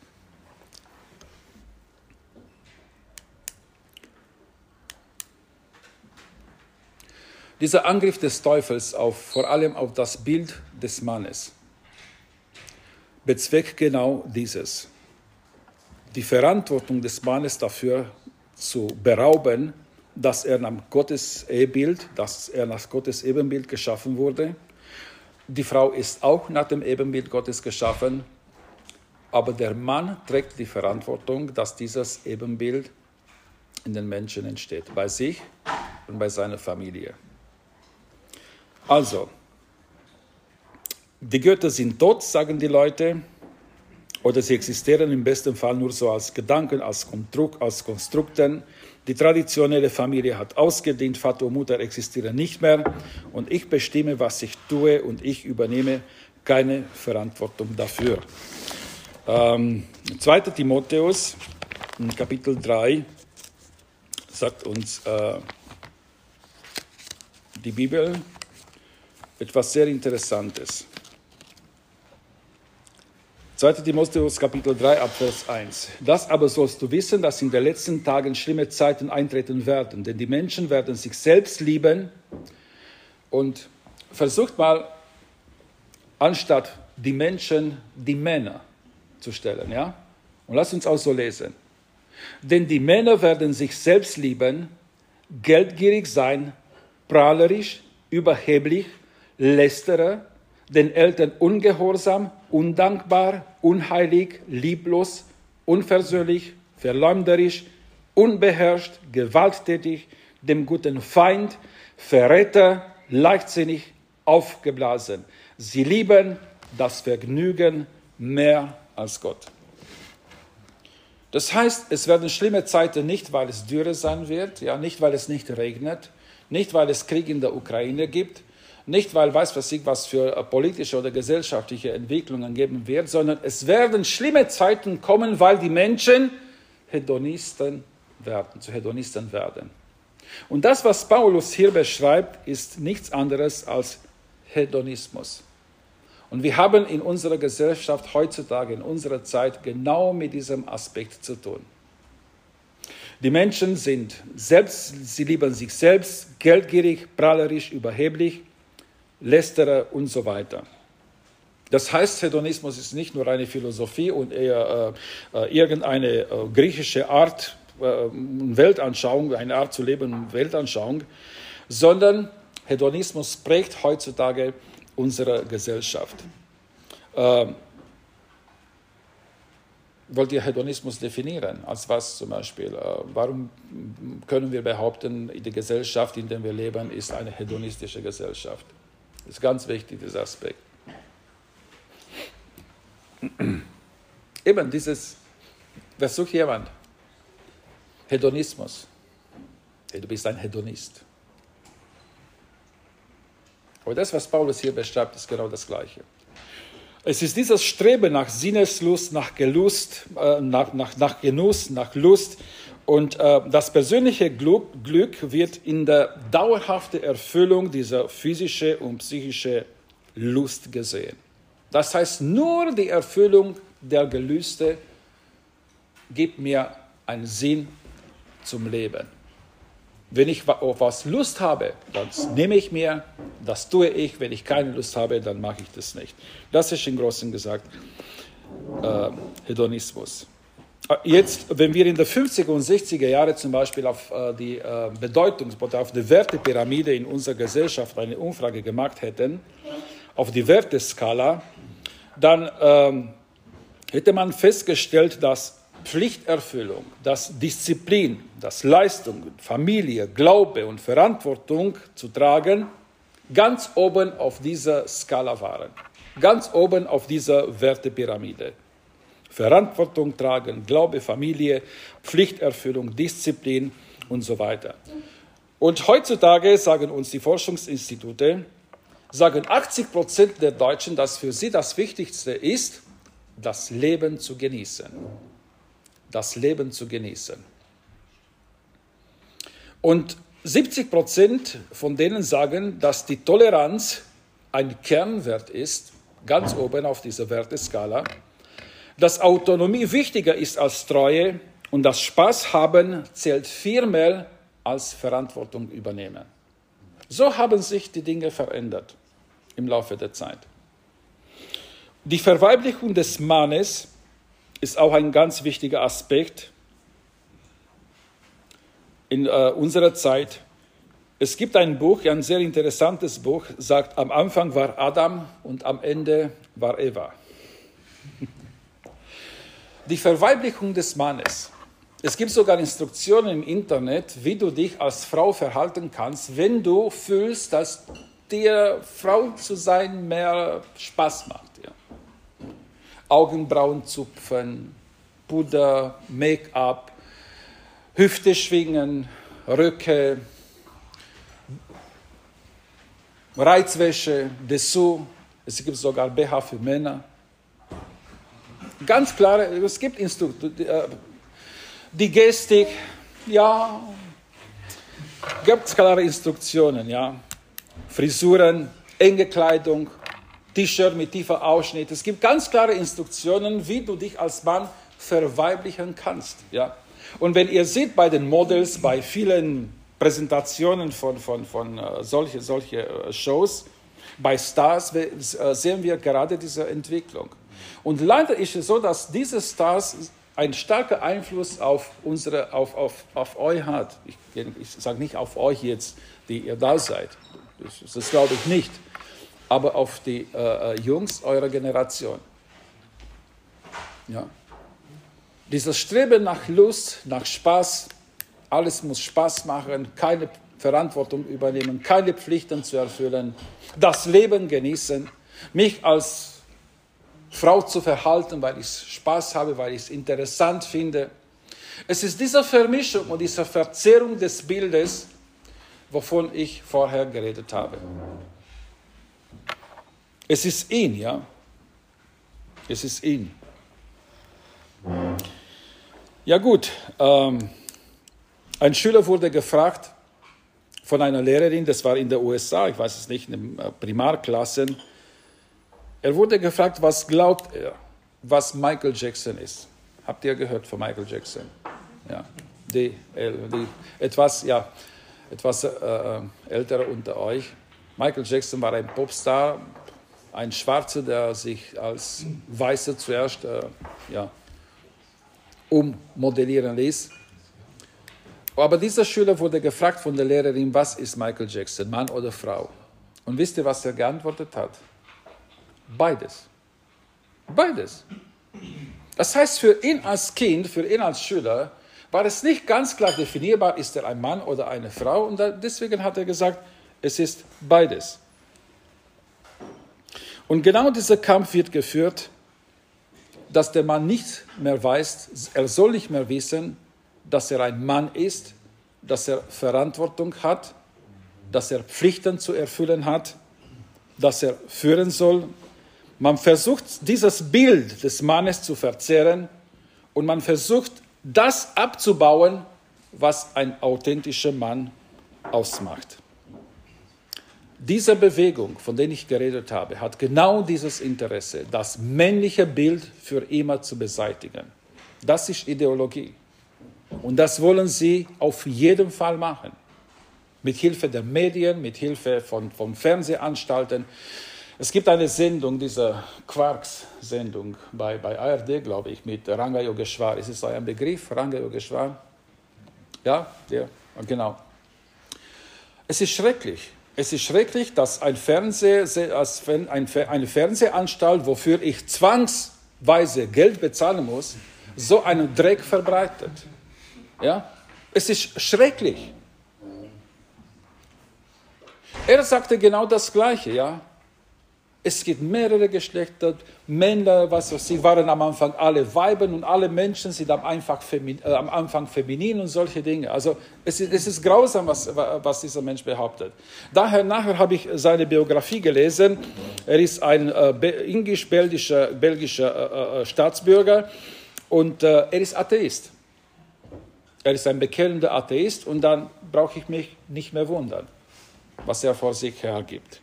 Dieser Angriff des Teufels auf, vor allem auf das Bild des Mannes bezweckt genau dieses. Die Verantwortung des Mannes dafür zu berauben, dass er nach Gottes Ebenbild, dass er nach Gottes Ebenbild geschaffen wurde. Die Frau ist auch nach dem Ebenbild Gottes geschaffen, aber der Mann trägt die Verantwortung, dass dieses Ebenbild in den Menschen entsteht, bei sich und bei seiner Familie. Also, die Götter sind tot, sagen die Leute, oder sie existieren im besten Fall nur so als Gedanken, als, Konstrukt, als Konstrukten. Die traditionelle Familie hat ausgedient, Vater und Mutter existieren nicht mehr und ich bestimme, was ich tue und ich übernehme keine Verantwortung dafür. Ähm, 2. Timotheus, Kapitel 3, sagt uns äh, die Bibel, etwas sehr Interessantes. 2. Timotheus Kapitel 3 Abvers 1. Das aber sollst du wissen, dass in den letzten Tagen schlimme Zeiten eintreten werden, denn die Menschen werden sich selbst lieben und versucht mal, anstatt die Menschen, die Männer zu stellen, ja? Und lass uns auch so lesen. Denn die Männer werden sich selbst lieben, geldgierig sein, prahlerisch, überheblich, lästerer, den Eltern ungehorsam, undankbar, unheilig, lieblos, unversöhnlich, verleumderisch, unbeherrscht, gewalttätig, dem guten Feind, Verräter, leichtsinnig, aufgeblasen. Sie lieben das Vergnügen mehr als Gott. Das heißt, es werden schlimme Zeiten nicht, weil es Dürre sein wird, ja, nicht weil es nicht regnet, nicht weil es Krieg in der Ukraine gibt, nicht weil weiß was ich was für politische oder gesellschaftliche Entwicklungen geben wird, sondern es werden schlimme Zeiten kommen, weil die Menschen Hedonisten werden, zu Hedonisten werden. Und das, was Paulus hier beschreibt, ist nichts anderes als Hedonismus. Und wir haben in unserer Gesellschaft heutzutage, in unserer Zeit, genau mit diesem Aspekt zu tun. Die Menschen sind selbst, sie lieben sich selbst, geldgierig, prahlerisch, überheblich, lästerer und so weiter. Das heißt, Hedonismus ist nicht nur eine Philosophie und eher äh, äh irgendeine äh, griechische Art, äh, Weltanschauung, eine Art zu leben, Weltanschauung, sondern Hedonismus prägt heutzutage unserer Gesellschaft. Ähm, wollt ihr Hedonismus definieren? Als was zum Beispiel? Äh, warum können wir behaupten, die Gesellschaft, in der wir leben, ist eine hedonistische Gesellschaft? Das ist ganz wichtig, dieser Aspekt. Eben dieses, was sucht jemand? Hedonismus. Hey, du bist ein Hedonist. Aber das, was Paulus hier beschreibt, ist genau das Gleiche. Es ist dieses Streben nach Sinneslust, nach Gelust, äh, nach, nach, nach Genuss, nach Lust. Und äh, das persönliche Glück, Glück wird in der dauerhaften Erfüllung dieser physischen und psychischen Lust gesehen. Das heißt, nur die Erfüllung der Gelüste gibt mir einen Sinn zum Leben. Wenn ich auf was Lust habe, dann nehme ich mir, das tue ich. Wenn ich keine Lust habe, dann mache ich das nicht. Das ist im Großen gesagt äh, Hedonismus. Äh, jetzt, wenn wir in den 50er und 60er Jahren zum Beispiel auf äh, die äh, Bedeutungs- auf die Wertepyramide in unserer Gesellschaft eine Umfrage gemacht hätten, auf die Werteskala, dann ähm, hätte man festgestellt, dass Pflichterfüllung, dass Disziplin, dass Leistung, Familie, Glaube und Verantwortung zu tragen ganz oben auf dieser Skala waren. Ganz oben auf dieser Wertepyramide. Verantwortung tragen, Glaube, Familie, Pflichterfüllung, Disziplin und so weiter. Und heutzutage sagen uns die Forschungsinstitute, sagen 80 Prozent der Deutschen, dass für sie das Wichtigste ist, das Leben zu genießen das Leben zu genießen. Und 70 Prozent von denen sagen, dass die Toleranz ein Kernwert ist, ganz oben auf dieser Werteskala, dass Autonomie wichtiger ist als Treue und dass Spaß haben zählt viermal als Verantwortung übernehmen. So haben sich die Dinge verändert im Laufe der Zeit. Die Verweiblichung des Mannes ist auch ein ganz wichtiger Aspekt in äh, unserer Zeit. Es gibt ein Buch, ein sehr interessantes Buch, sagt, am Anfang war Adam und am Ende war Eva. Die Verweiblichung des Mannes. Es gibt sogar Instruktionen im Internet, wie du dich als Frau verhalten kannst, wenn du fühlst, dass dir Frau zu sein mehr Spaß macht. Ja. Augenbrauen zupfen, Puder, Make-up, Hüfte schwingen, Röcke, Reizwäsche, Dessous, es gibt sogar BH für Männer. Ganz klare, es gibt Instruktionen. Äh, die Gestik, ja, gibt klare Instruktionen, ja. Frisuren, enge Kleidung, T-Shirt mit tiefer Ausschnitt. Es gibt ganz klare Instruktionen, wie du dich als Mann verweiblichen kannst. Ja? Und wenn ihr seht bei den Models, bei vielen Präsentationen von, von, von uh, solche, solche uh, Shows, bei Stars uh, sehen wir gerade diese Entwicklung. Und leider ist es so, dass diese Stars einen starken Einfluss auf, unsere, auf, auf, auf euch hat. Ich, ich sage nicht auf euch jetzt, die ihr da seid. Das, das glaube ich nicht. Aber auf die äh, äh, Jungs eurer Generation. Ja. Dieses Streben nach Lust, nach Spaß, alles muss Spaß machen, keine Verantwortung übernehmen, keine Pflichten zu erfüllen, das Leben genießen, mich als Frau zu verhalten, weil ich Spaß habe, weil ich es interessant finde. Es ist diese Vermischung und diese Verzerrung des Bildes, wovon ich vorher geredet habe. Es ist ihn, ja. Es ist ihn. Ja gut, ähm, ein Schüler wurde gefragt von einer Lehrerin, das war in den USA, ich weiß es nicht, in den äh, Primarklassen, er wurde gefragt, was glaubt er, was Michael Jackson ist. Habt ihr gehört von Michael Jackson? Ja, die, die etwas, ja, etwas äh, ältere unter euch. Michael Jackson war ein Popstar, ein Schwarzer, der sich als Weißer zuerst äh, ja, ummodellieren ließ. Aber dieser Schüler wurde gefragt von der Lehrerin, was ist Michael Jackson, Mann oder Frau? Und wisst ihr, was er geantwortet hat? Beides. Beides. Das heißt, für ihn als Kind, für ihn als Schüler, war es nicht ganz klar definierbar, ist er ein Mann oder eine Frau. Und deswegen hat er gesagt, es ist beides. Und genau dieser Kampf wird geführt, dass der Mann nicht mehr weiß, er soll nicht mehr wissen, dass er ein Mann ist, dass er Verantwortung hat, dass er Pflichten zu erfüllen hat, dass er führen soll, man versucht, dieses Bild des Mannes zu verzerren und man versucht, das abzubauen, was ein authentischer Mann ausmacht. Diese Bewegung, von der ich geredet habe, hat genau dieses Interesse, das männliche Bild für immer zu beseitigen. Das ist Ideologie. Und das wollen sie auf jeden Fall machen. Mit Hilfe der Medien, mit Hilfe von, von Fernsehanstalten. Es gibt eine Sendung, diese Quarks-Sendung bei, bei ARD, glaube ich, mit Ranga Yogeshwar. Ist es so ein Begriff, Ranga Yogeshwar? Ja, der, genau. Es ist schrecklich. Es ist schrecklich, dass ein Fernseh, eine Fernsehanstalt, wofür ich zwangsweise Geld bezahlen muss, so einen Dreck verbreitet. Ja? Es ist schrecklich. Er sagte genau das Gleiche, ja. Es gibt mehrere Geschlechter, Männer, was weiß ich, waren am Anfang alle Weiben und alle Menschen sind am, femin, äh, am Anfang feminin und solche Dinge. Also es ist, es ist grausam, was, was dieser Mensch behauptet. Daher nachher habe ich seine Biografie gelesen. Er ist ein äh, indisch-belgischer belgischer, äh, äh, Staatsbürger und äh, er ist Atheist. Er ist ein bekennender Atheist und dann brauche ich mich nicht mehr wundern, was er vor sich hergibt.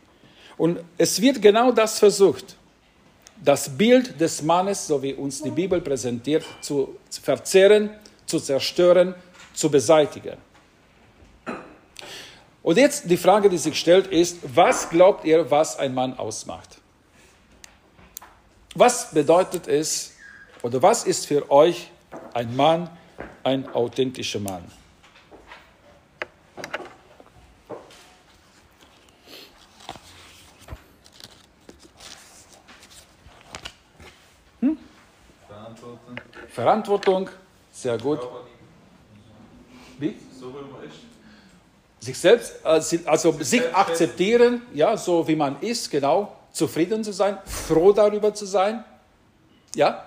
Und es wird genau das versucht, das Bild des Mannes, so wie uns die Bibel präsentiert, zu verzehren, zu zerstören, zu beseitigen. Und jetzt die Frage, die sich stellt, ist, was glaubt ihr, was ein Mann ausmacht? Was bedeutet es oder was ist für euch ein Mann, ein authentischer Mann? Verantwortung, sehr gut. Wie? So wie man ist. Sich selbst, äh, also sich akzeptieren, ja, so wie man ist, genau, zufrieden zu sein, froh darüber zu sein. Ja?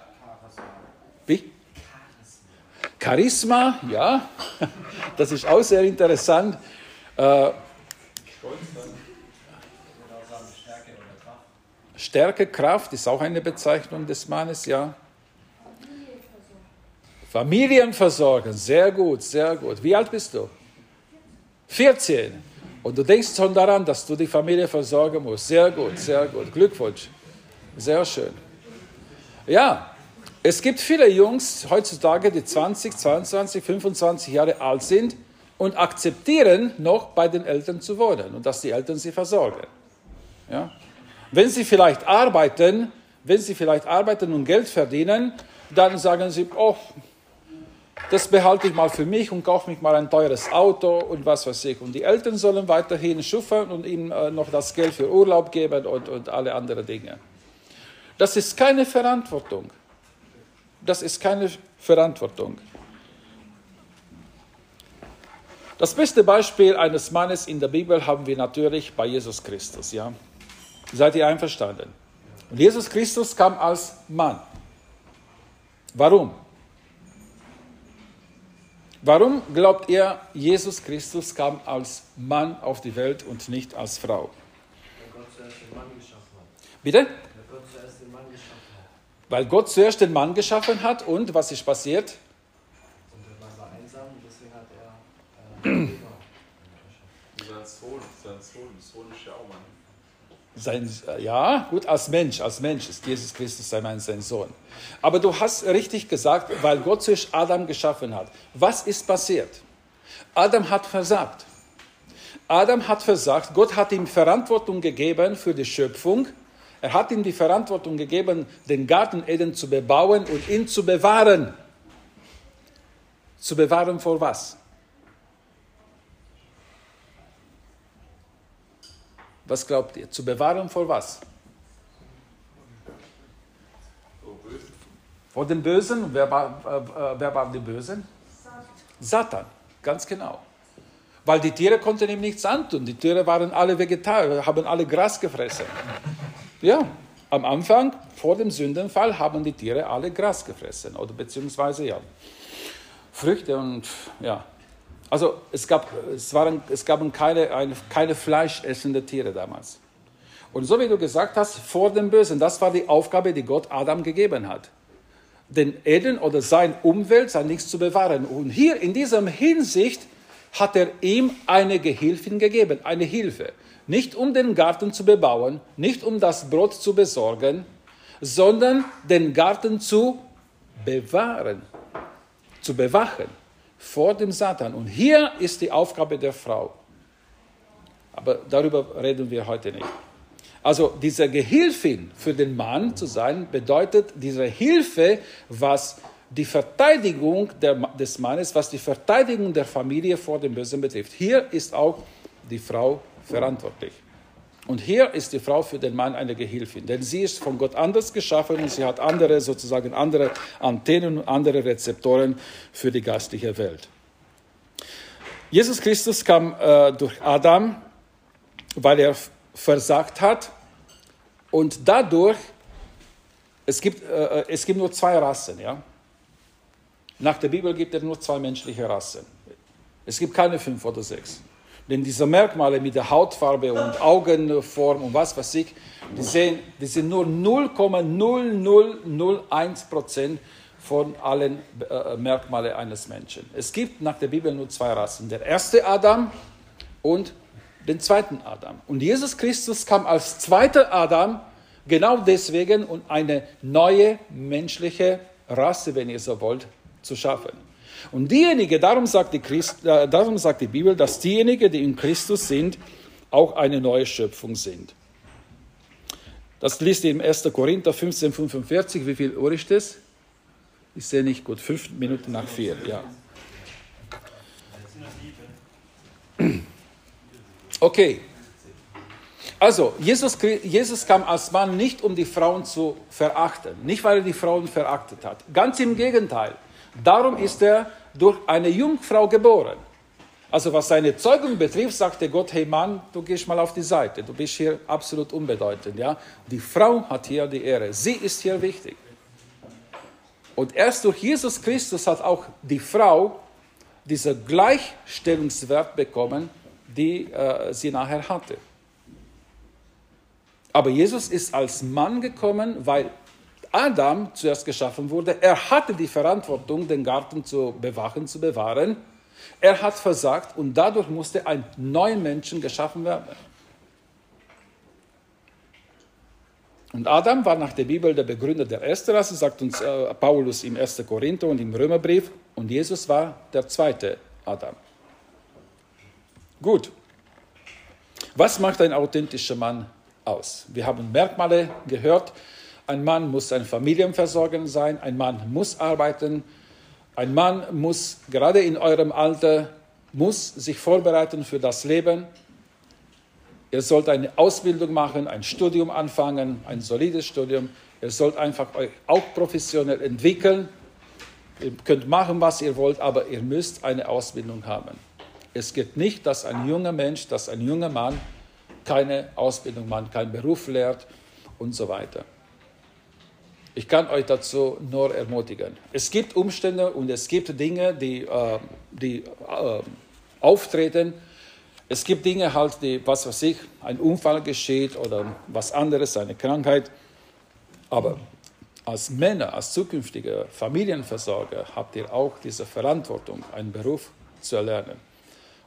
Wie? Charisma, ja, das ist auch sehr interessant. Äh, Stärke, Kraft ist auch eine Bezeichnung des Mannes, ja. Familien versorgen, sehr gut, sehr gut. Wie alt bist du? 14. Und du denkst schon daran, dass du die Familie versorgen musst. Sehr gut, sehr gut. Glückwunsch. Sehr schön. Ja, es gibt viele Jungs heutzutage, die 20, 22, 25 Jahre alt sind und akzeptieren noch bei den Eltern zu wohnen und dass die Eltern sie versorgen. Ja? Wenn sie vielleicht arbeiten, wenn sie vielleicht arbeiten und Geld verdienen, dann sagen sie, oh, das behalte ich mal für mich und kaufe mich mal ein teures Auto und was weiß ich. Und die Eltern sollen weiterhin schuffen und ihm äh, noch das Geld für Urlaub geben und, und alle anderen Dinge. Das ist keine Verantwortung. Das ist keine Verantwortung. Das beste Beispiel eines Mannes in der Bibel haben wir natürlich bei Jesus Christus. Ja? Seid ihr einverstanden? Und Jesus Christus kam als Mann. Warum? Warum glaubt ihr, Jesus Christus kam als Mann auf die Welt und nicht als Frau? Weil Gott zuerst den Mann geschaffen hat. Bitte? Weil Gott zuerst den Mann geschaffen hat. Weil Gott zuerst den Mann geschaffen hat und was ist passiert? Und der Mann war einsam und deswegen hat er äh, Eva geschaffen. Sein Sohn, sein Sohn, Sohn ist ja auch Mann. Sein, ja, gut, als Mensch, als Mensch ist Jesus Christus sein, sein Sohn. Aber du hast richtig gesagt, weil Gott zuerst Adam geschaffen hat. Was ist passiert? Adam hat versagt. Adam hat versagt. Gott hat ihm Verantwortung gegeben für die Schöpfung. Er hat ihm die Verantwortung gegeben, den Garten Eden zu bebauen und ihn zu bewahren. Zu bewahren vor was? Was glaubt ihr? Zu bewahren vor was? Vor dem Bösen. Wer war, äh, wer war die Bösen? Satan, ganz genau. Weil die Tiere konnten ihm nichts antun. Die Tiere waren alle Vegetarier, haben alle Gras gefressen. Ja, am Anfang, vor dem Sündenfall, haben die Tiere alle Gras gefressen. Oder beziehungsweise, ja, Früchte und, ja. Also es gab, es waren, es gaben keine, eine, keine fleischessende Tiere damals. Und so wie du gesagt hast, vor dem Bösen, das war die Aufgabe, die Gott Adam gegeben hat. Den Eden oder sein Umwelt, sein Nichts zu bewahren. Und hier in dieser Hinsicht hat er ihm eine Gehilfin gegeben, eine Hilfe. Nicht um den Garten zu bebauen, nicht um das Brot zu besorgen, sondern den Garten zu bewahren, zu bewachen vor dem Satan. Und hier ist die Aufgabe der Frau. Aber darüber reden wir heute nicht. Also diese Gehilfin für den Mann zu sein, bedeutet diese Hilfe, was die Verteidigung der, des Mannes, was die Verteidigung der Familie vor dem Bösen betrifft. Hier ist auch die Frau verantwortlich. Und hier ist die Frau für den Mann eine Gehilfin, denn sie ist von Gott anders geschaffen und sie hat andere, sozusagen andere Antennen und andere Rezeptoren für die geistliche Welt. Jesus Christus kam äh, durch Adam, weil er versagt hat und dadurch, es gibt, äh, es gibt nur zwei Rassen, ja. Nach der Bibel gibt es nur zwei menschliche Rassen. Es gibt keine fünf oder sechs. Denn diese Merkmale mit der Hautfarbe und Augenform und was weiß ich, die, sehen, die sind nur 0,0001 Prozent von allen äh, Merkmalen eines Menschen. Es gibt nach der Bibel nur zwei Rassen. Der erste Adam und den zweiten Adam. Und Jesus Christus kam als zweiter Adam genau deswegen, um eine neue menschliche Rasse, wenn ihr so wollt, zu schaffen. Und diejenigen, darum sagt die, Christ, äh, darum sagt die Bibel, dass diejenigen, die in Christus sind, auch eine neue Schöpfung sind. Das liest ihr im 1. Korinther 15, 45. Wie viel Uhr ist das? Ich sehe nicht gut. Fünf Minuten nach vier, ja. Okay. Also, Jesus, Jesus kam als Mann nicht, um die Frauen zu verachten. Nicht, weil er die Frauen verachtet hat. Ganz im Gegenteil. Darum ist er durch eine Jungfrau geboren. Also was seine Zeugung betrifft, sagte Gott, hey Mann, du gehst mal auf die Seite, du bist hier absolut unbedeutend. Ja? Die Frau hat hier die Ehre, sie ist hier wichtig. Und erst durch Jesus Christus hat auch die Frau diesen Gleichstellungswert bekommen, die äh, sie nachher hatte. Aber Jesus ist als Mann gekommen, weil Adam zuerst geschaffen wurde. Er hatte die Verantwortung, den Garten zu bewachen, zu bewahren. Er hat versagt und dadurch musste ein neuer Menschen geschaffen werden. Und Adam war nach der Bibel der Begründer der ersten Rasse, sagt uns äh, Paulus im 1. Korinther und im Römerbrief. Und Jesus war der zweite Adam. Gut. Was macht ein authentischer Mann aus? Wir haben Merkmale gehört. Ein Mann muss ein Familienversorger sein, ein Mann muss arbeiten, ein Mann muss gerade in eurem Alter muss sich vorbereiten für das Leben. Ihr sollt eine Ausbildung machen, ein Studium anfangen, ein solides Studium. Ihr sollt einfach euch auch professionell entwickeln. Ihr könnt machen, was ihr wollt, aber ihr müsst eine Ausbildung haben. Es geht nicht, dass ein junger Mensch, dass ein junger Mann keine Ausbildung macht, keinen Beruf lehrt und so weiter. Ich kann euch dazu nur ermutigen. Es gibt Umstände und es gibt Dinge, die, äh, die äh, auftreten, es gibt Dinge halt, die, was weiß ich, ein Unfall geschieht oder was anderes, eine Krankheit. Aber als Männer, als zukünftige Familienversorger habt ihr auch diese Verantwortung, einen Beruf zu erlernen.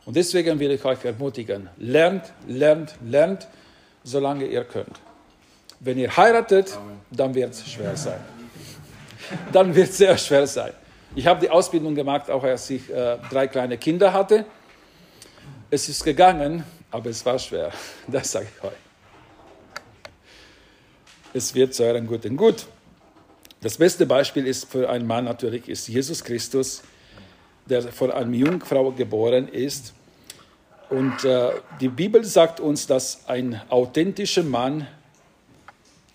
Und deswegen will ich euch ermutigen, lernt, lernt, lernt, solange ihr könnt. Wenn ihr heiratet, dann wird es schwer sein. Dann wird es sehr schwer sein. Ich habe die Ausbildung gemacht, auch als ich äh, drei kleine Kinder hatte. Es ist gegangen, aber es war schwer. Das sage ich euch. Es wird zu eurem Guten gut. Das beste Beispiel ist für einen Mann natürlich ist Jesus Christus, der von einer Jungfrau geboren ist. Und äh, die Bibel sagt uns, dass ein authentischer Mann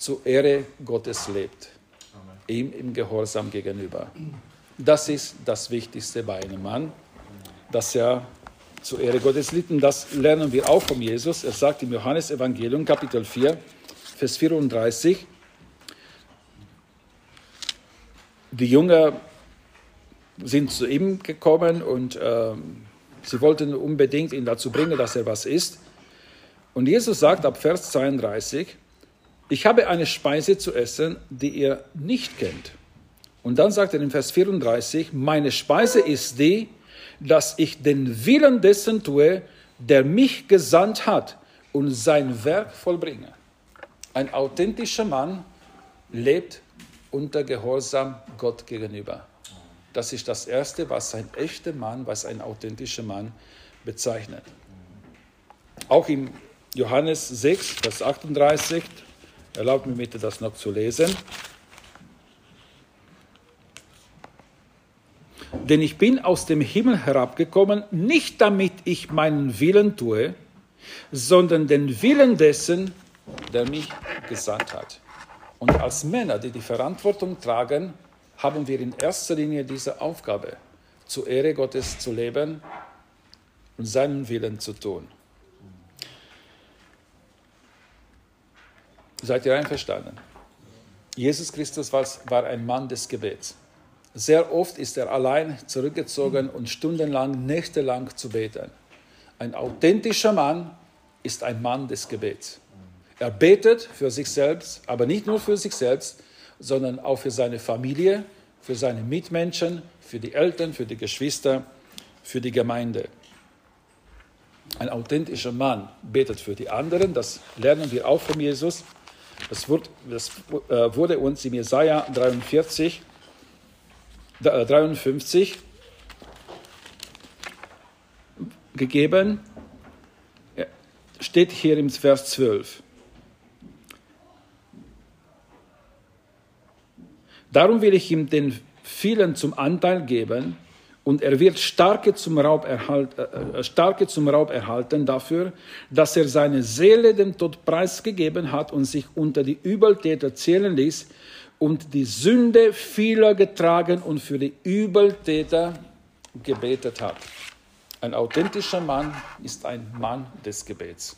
zur Ehre Gottes lebt, Amen. ihm im Gehorsam gegenüber. Das ist das Wichtigste bei einem Mann, dass er zur Ehre Gottes litt. Und das lernen wir auch von Jesus. Er sagt im Johannesevangelium, Kapitel 4, Vers 34, die Jünger sind zu ihm gekommen und äh, sie wollten unbedingt ihn dazu bringen, dass er was isst. Und Jesus sagt ab Vers 32, ich habe eine Speise zu essen, die ihr nicht kennt. Und dann sagt er in Vers 34, meine Speise ist die, dass ich den Willen dessen tue, der mich gesandt hat und sein Werk vollbringe. Ein authentischer Mann lebt unter Gehorsam Gott gegenüber. Das ist das Erste, was ein echter Mann, was ein authentischer Mann bezeichnet. Auch im Johannes 6, Vers 38, erlaubt mir bitte das noch zu lesen. Denn ich bin aus dem Himmel herabgekommen, nicht damit ich meinen Willen tue, sondern den Willen dessen, der mich gesandt hat. Und als Männer, die die Verantwortung tragen, haben wir in erster Linie diese Aufgabe, zur Ehre Gottes zu leben und seinen Willen zu tun. Seid ihr einverstanden? Jesus Christus war ein Mann des Gebets. Sehr oft ist er allein zurückgezogen und stundenlang, nächtelang zu beten. Ein authentischer Mann ist ein Mann des Gebets. Er betet für sich selbst, aber nicht nur für sich selbst, sondern auch für seine Familie, für seine Mitmenschen, für die Eltern, für die Geschwister, für die Gemeinde. Ein authentischer Mann betet für die anderen, das lernen wir auch von Jesus. Das äh, wurde uns in Jesaja 43 53 gegeben, steht hier im Vers 12. Darum will ich ihm den vielen zum Anteil geben und er wird Starke zum, Raub erhalt, äh, äh, Starke zum Raub erhalten dafür, dass er seine Seele dem Tod preisgegeben hat und sich unter die Übeltäter zählen ließ und die Sünde vieler getragen und für die Übeltäter gebetet hat. Ein authentischer Mann ist ein Mann des Gebets.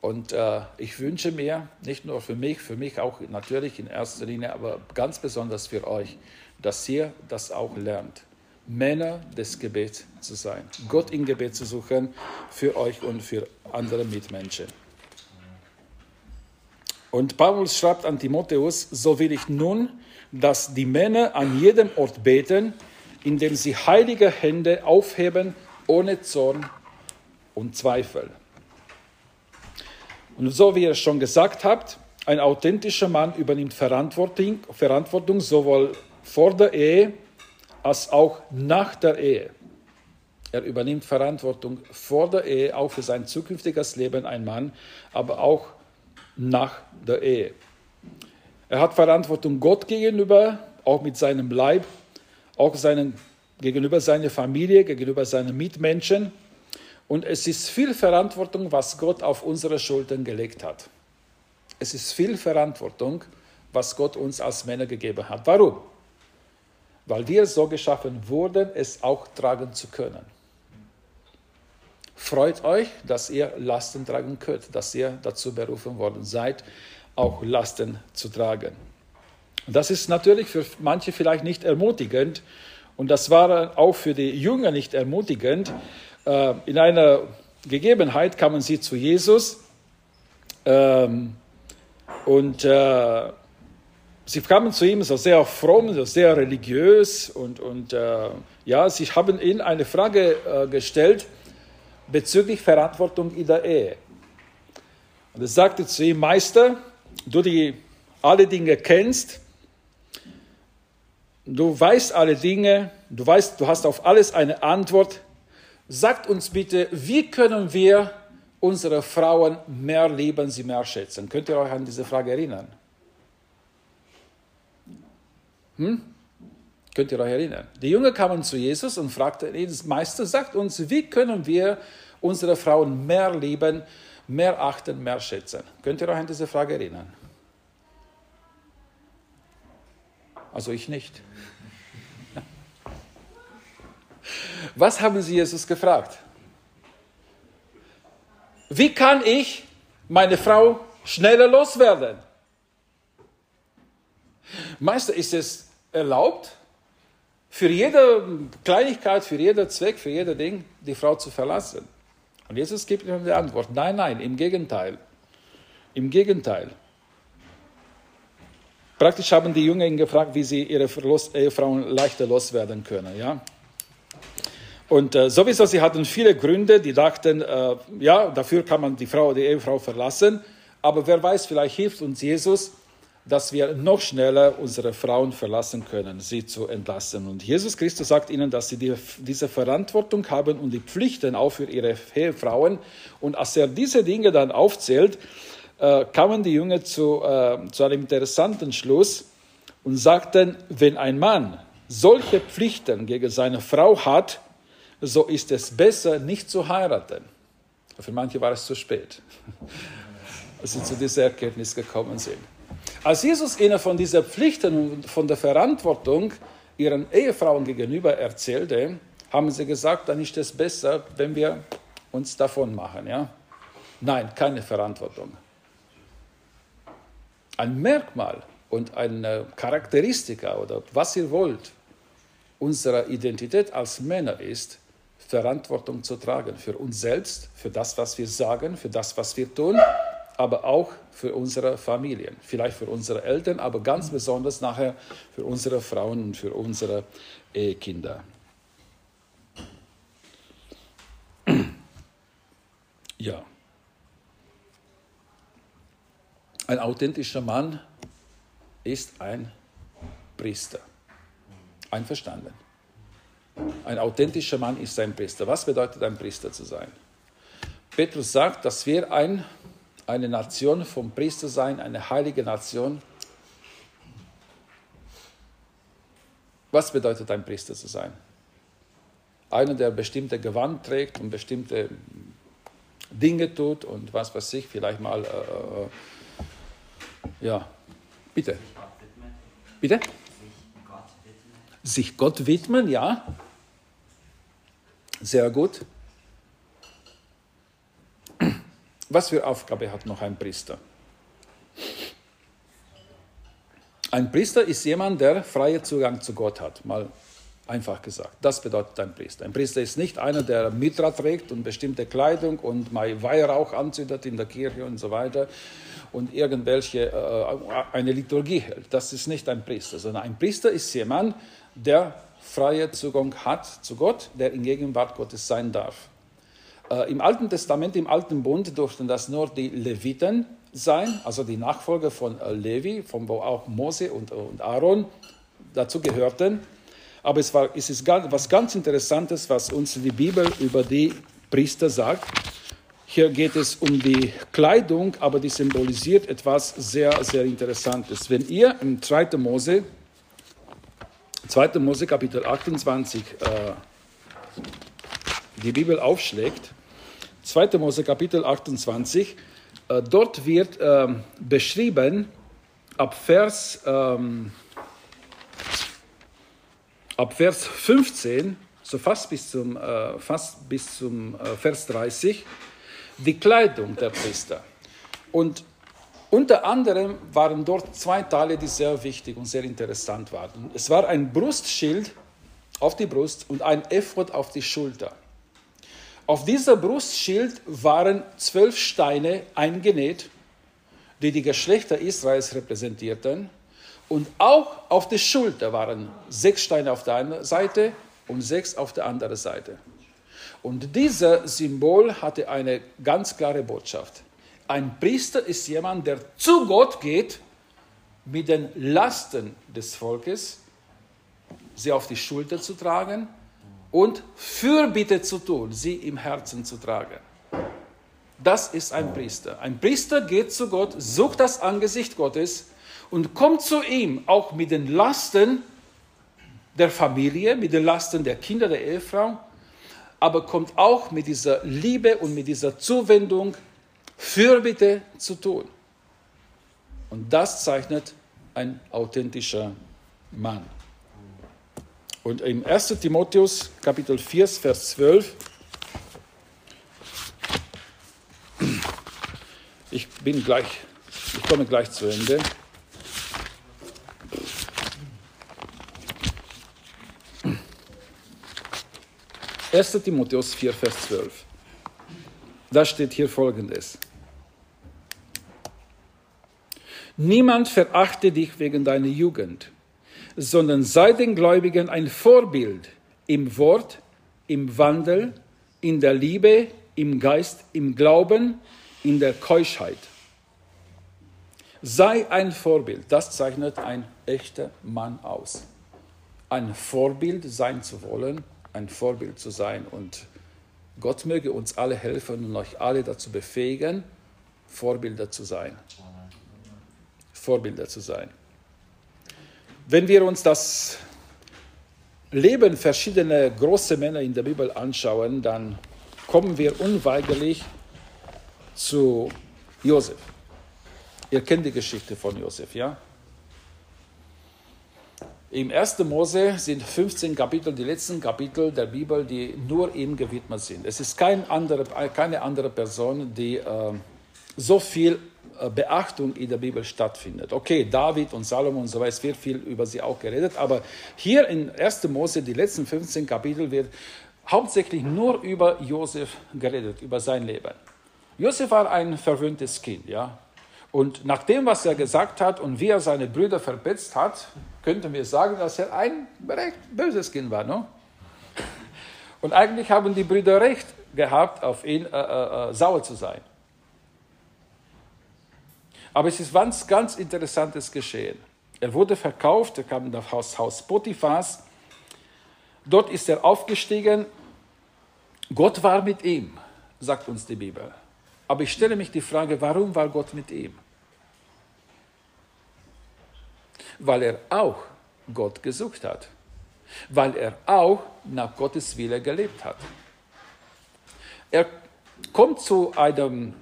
Und äh, ich wünsche mir, nicht nur für mich, für mich auch natürlich in erster Linie, aber ganz besonders für euch, dass ihr das auch lernt. Männer des Gebets zu sein, Gott im Gebet zu suchen für euch und für andere Mitmenschen. Und Paulus schreibt an Timotheus, so will ich nun, dass die Männer an jedem Ort beten, indem sie heilige Hände aufheben ohne Zorn und Zweifel. Und so wie ihr schon gesagt habt, ein authentischer Mann übernimmt Verantwortung, Verantwortung sowohl vor der Ehe als auch nach der Ehe. Er übernimmt Verantwortung vor der Ehe, auch für sein zukünftiges Leben, ein Mann, aber auch nach der Ehe. Er hat Verantwortung Gott gegenüber, auch mit seinem Leib, auch seinen, gegenüber seiner Familie, gegenüber seinen Mitmenschen. Und es ist viel Verantwortung, was Gott auf unsere Schultern gelegt hat. Es ist viel Verantwortung, was Gott uns als Männer gegeben hat. Warum? Weil wir so geschaffen wurden, es auch tragen zu können. Freut euch, dass ihr Lasten tragen könnt, dass ihr dazu berufen worden seid, auch Lasten zu tragen. Das ist natürlich für manche vielleicht nicht ermutigend und das war auch für die Jünger nicht ermutigend. Äh, in einer Gegebenheit kamen sie zu Jesus ähm, und äh, sie kamen zu ihm so sehr fromm, so sehr religiös und, und äh, ja, sie haben ihm eine Frage gestellt bezüglich Verantwortung in der Ehe. Und er sagte zu ihm, Meister, du die alle Dinge kennst, du weißt alle Dinge, du weißt, du hast auf alles eine Antwort, Sagt uns bitte, wie können wir unsere Frauen mehr lieben, sie mehr schätzen? Könnt ihr euch an diese Frage erinnern? Hm? Könnt ihr euch erinnern? Die Jünger kamen zu Jesus und fragten ihn, Meister, sagt uns, wie können wir unsere Frauen mehr lieben, mehr achten, mehr schätzen? Könnt ihr euch an diese Frage erinnern? Also ich nicht. Was haben sie Jesus gefragt? Wie kann ich meine Frau schneller loswerden? Meister, ist es erlaubt, für jede Kleinigkeit, für jeden Zweck, für jedes Ding die Frau zu verlassen? Und Jesus gibt ihnen die Antwort, nein, nein, im Gegenteil. Im Gegenteil. Praktisch haben die Jünger ihn gefragt, wie sie ihre Ehefrauen leichter loswerden können. Ja? Und äh, sowieso, sie hatten viele Gründe, die dachten, äh, ja, dafür kann man die Frau, die Ehefrau verlassen. Aber wer weiß, vielleicht hilft uns Jesus, dass wir noch schneller unsere Frauen verlassen können, sie zu entlassen. Und Jesus Christus sagt ihnen, dass sie die, diese Verantwortung haben und die Pflichten auch für ihre Ehefrauen. Und als er diese Dinge dann aufzählt, äh, kamen die Jünger zu, äh, zu einem interessanten Schluss und sagten, wenn ein Mann solche Pflichten gegen seine Frau hat, so ist es besser, nicht zu heiraten. Für manche war es zu spät, als sie zu dieser Erkenntnis gekommen sind. Als Jesus ihnen von dieser Pflichten und von der Verantwortung ihren Ehefrauen gegenüber erzählte, haben sie gesagt, dann ist es besser, wenn wir uns davon machen. Ja? Nein, keine Verantwortung. Ein Merkmal und eine Charakteristika oder was ihr wollt unserer Identität als Männer ist, Verantwortung zu tragen für uns selbst, für das, was wir sagen, für das, was wir tun, aber auch für unsere Familien, vielleicht für unsere Eltern, aber ganz besonders nachher für unsere Frauen und für unsere Kinder. Ja. Ein authentischer Mann ist ein Priester. Einverstanden. Ein authentischer Mann ist ein Priester. Was bedeutet ein Priester zu sein? Petrus sagt, dass wir ein, eine Nation vom Priester sein, eine heilige Nation. Was bedeutet ein Priester zu sein? Einer, der bestimmte Gewand trägt und bestimmte Dinge tut und was weiß ich, vielleicht mal, äh, äh ja, bitte. Bitte? Sich Gott widmen, ja. Sehr gut. Was für Aufgabe hat noch ein Priester? Ein Priester ist jemand, der freien Zugang zu Gott hat, mal einfach gesagt. Das bedeutet ein Priester. Ein Priester ist nicht einer, der Mitra trägt und bestimmte Kleidung und mal Weihrauch anzündet in der Kirche und so weiter und irgendwelche äh, eine Liturgie hält. Das ist nicht ein Priester, sondern ein Priester ist jemand, der freie Zugang hat zu Gott, der in Gegenwart Gottes sein darf. Äh, Im Alten Testament, im Alten Bund durften das nur die Leviten sein, also die Nachfolger von äh, Levi, von wo auch Mose und, und Aaron dazu gehörten. Aber es, war, es ist was ganz Interessantes, was uns die Bibel über die Priester sagt. Hier geht es um die Kleidung, aber die symbolisiert etwas sehr, sehr Interessantes. Wenn ihr im 2. Mose, 2. Mose Kapitel 28 äh, die Bibel aufschlägt, 2. Mose Kapitel 28, äh, dort wird äh, beschrieben, ab Vers, ähm, ab Vers 15, so fast bis zum, äh, fast bis zum äh, Vers 30, die Kleidung der Priester. Und unter anderem waren dort zwei Teile, die sehr wichtig und sehr interessant waren. Es war ein Brustschild auf die Brust und ein Ephod auf die Schulter. Auf dieser Brustschild waren zwölf Steine eingenäht, die die Geschlechter Israels repräsentierten. Und auch auf der Schulter waren sechs Steine auf der einen Seite und sechs auf der anderen Seite. Und dieses Symbol hatte eine ganz klare Botschaft. Ein Priester ist jemand, der zu Gott geht mit den Lasten des Volkes, sie auf die Schulter zu tragen und Fürbitte zu tun, sie im Herzen zu tragen. Das ist ein Priester. Ein Priester geht zu Gott, sucht das Angesicht Gottes und kommt zu ihm auch mit den Lasten der Familie, mit den Lasten der Kinder, der Ehefrau aber kommt auch mit dieser Liebe und mit dieser Zuwendung Fürbitte zu tun. Und das zeichnet ein authentischer Mann. Und im 1. Timotheus Kapitel 4, Vers 12, ich bin gleich, ich komme gleich zu Ende. 1. Timotheus 4, Vers 12. Da steht hier folgendes. Niemand verachte dich wegen deiner Jugend, sondern sei den Gläubigen ein Vorbild im Wort, im Wandel, in der Liebe, im Geist, im Glauben, in der Keuschheit. Sei ein Vorbild, das zeichnet ein echter Mann aus. Ein Vorbild sein zu wollen, ein Vorbild zu sein. Und Gott möge uns alle helfen und euch alle dazu befähigen, Vorbilder zu sein. Vorbilder zu sein. Wenn wir uns das Leben verschiedener große Männer in der Bibel anschauen, dann kommen wir unweigerlich zu Josef. Ihr kennt die Geschichte von Josef, ja? Im 1. Mose sind 15 Kapitel, die letzten Kapitel der Bibel, die nur ihm gewidmet sind. Es ist kein andere, keine andere Person, die äh, so viel Beachtung in der Bibel stattfindet. Okay, David und Salomon und so weiter, es wird viel über sie auch geredet, aber hier in 1. Mose, die letzten 15 Kapitel, wird hauptsächlich nur über Josef geredet, über sein Leben. Josef war ein verwöhntes Kind, ja. Und nach dem, was er gesagt hat und wie er seine Brüder verbetzt hat, könnten wir sagen, dass er ein recht böses Kind war. No? Und eigentlich haben die Brüder recht gehabt, auf ihn äh, äh, äh, sauer zu sein. Aber es ist was ganz Interessantes geschehen. Er wurde verkauft, er kam in das Haus, Haus Potiphas. Dort ist er aufgestiegen. Gott war mit ihm, sagt uns die Bibel. Aber ich stelle mich die Frage, warum war Gott mit ihm? weil er auch Gott gesucht hat, weil er auch nach Gottes Wille gelebt hat. Er kommt zu einem,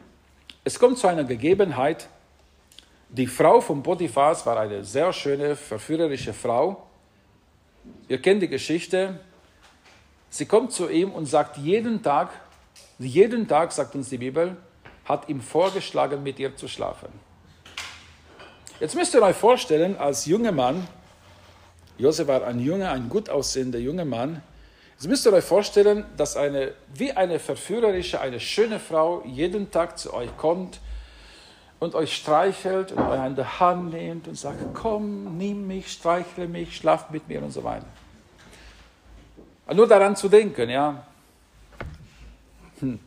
es kommt zu einer Gegebenheit, die Frau von Potiphas war eine sehr schöne, verführerische Frau. Ihr kennt die Geschichte. Sie kommt zu ihm und sagt jeden Tag, jeden Tag, sagt uns die Bibel, hat ihm vorgeschlagen, mit ihr zu schlafen. Jetzt müsst ihr euch vorstellen, als junger Mann, Josef war ein junger, ein gut aussehender junger Mann, jetzt müsst ihr euch vorstellen, dass eine, wie eine verführerische, eine schöne Frau jeden Tag zu euch kommt und euch streichelt und euch an der Hand nimmt und sagt, komm, nimm mich, streichle mich, schlaf mit mir und so weiter. Nur daran zu denken, ja. Hm.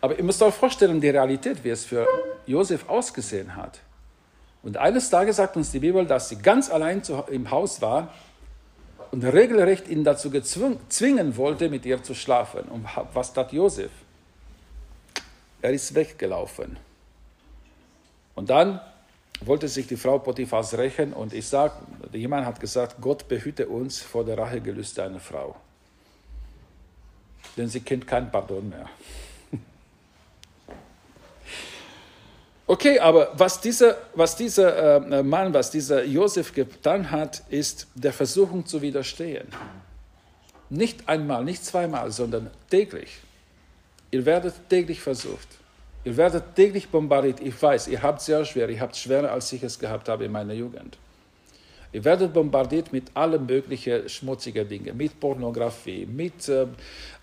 Aber ihr müsst euch vorstellen, die Realität, wie es für Josef ausgesehen hat. Und eines Tages sagt uns die Bibel, dass sie ganz allein im Haus war und regelrecht ihn dazu zwingen wollte, mit ihr zu schlafen. Und was tat Josef? Er ist weggelaufen. Und dann wollte sich die Frau Potiphas rächen und ich sage, jemand hat gesagt, Gott behüte uns vor der Rachegelüste einer Frau. Denn sie kennt kein Pardon mehr. Okay, aber was dieser, was dieser äh, Mann, was dieser Josef getan hat, ist der Versuchung zu widerstehen. Nicht einmal, nicht zweimal, sondern täglich. Ihr werdet täglich versucht. Ihr werdet täglich bombardiert. Ich weiß, ihr habt sehr schwer. Ihr habt schwerer, als ich es gehabt habe in meiner Jugend. Ihr werdet bombardiert mit allen möglichen schmutzigen Dingen, mit Pornografie, mit äh,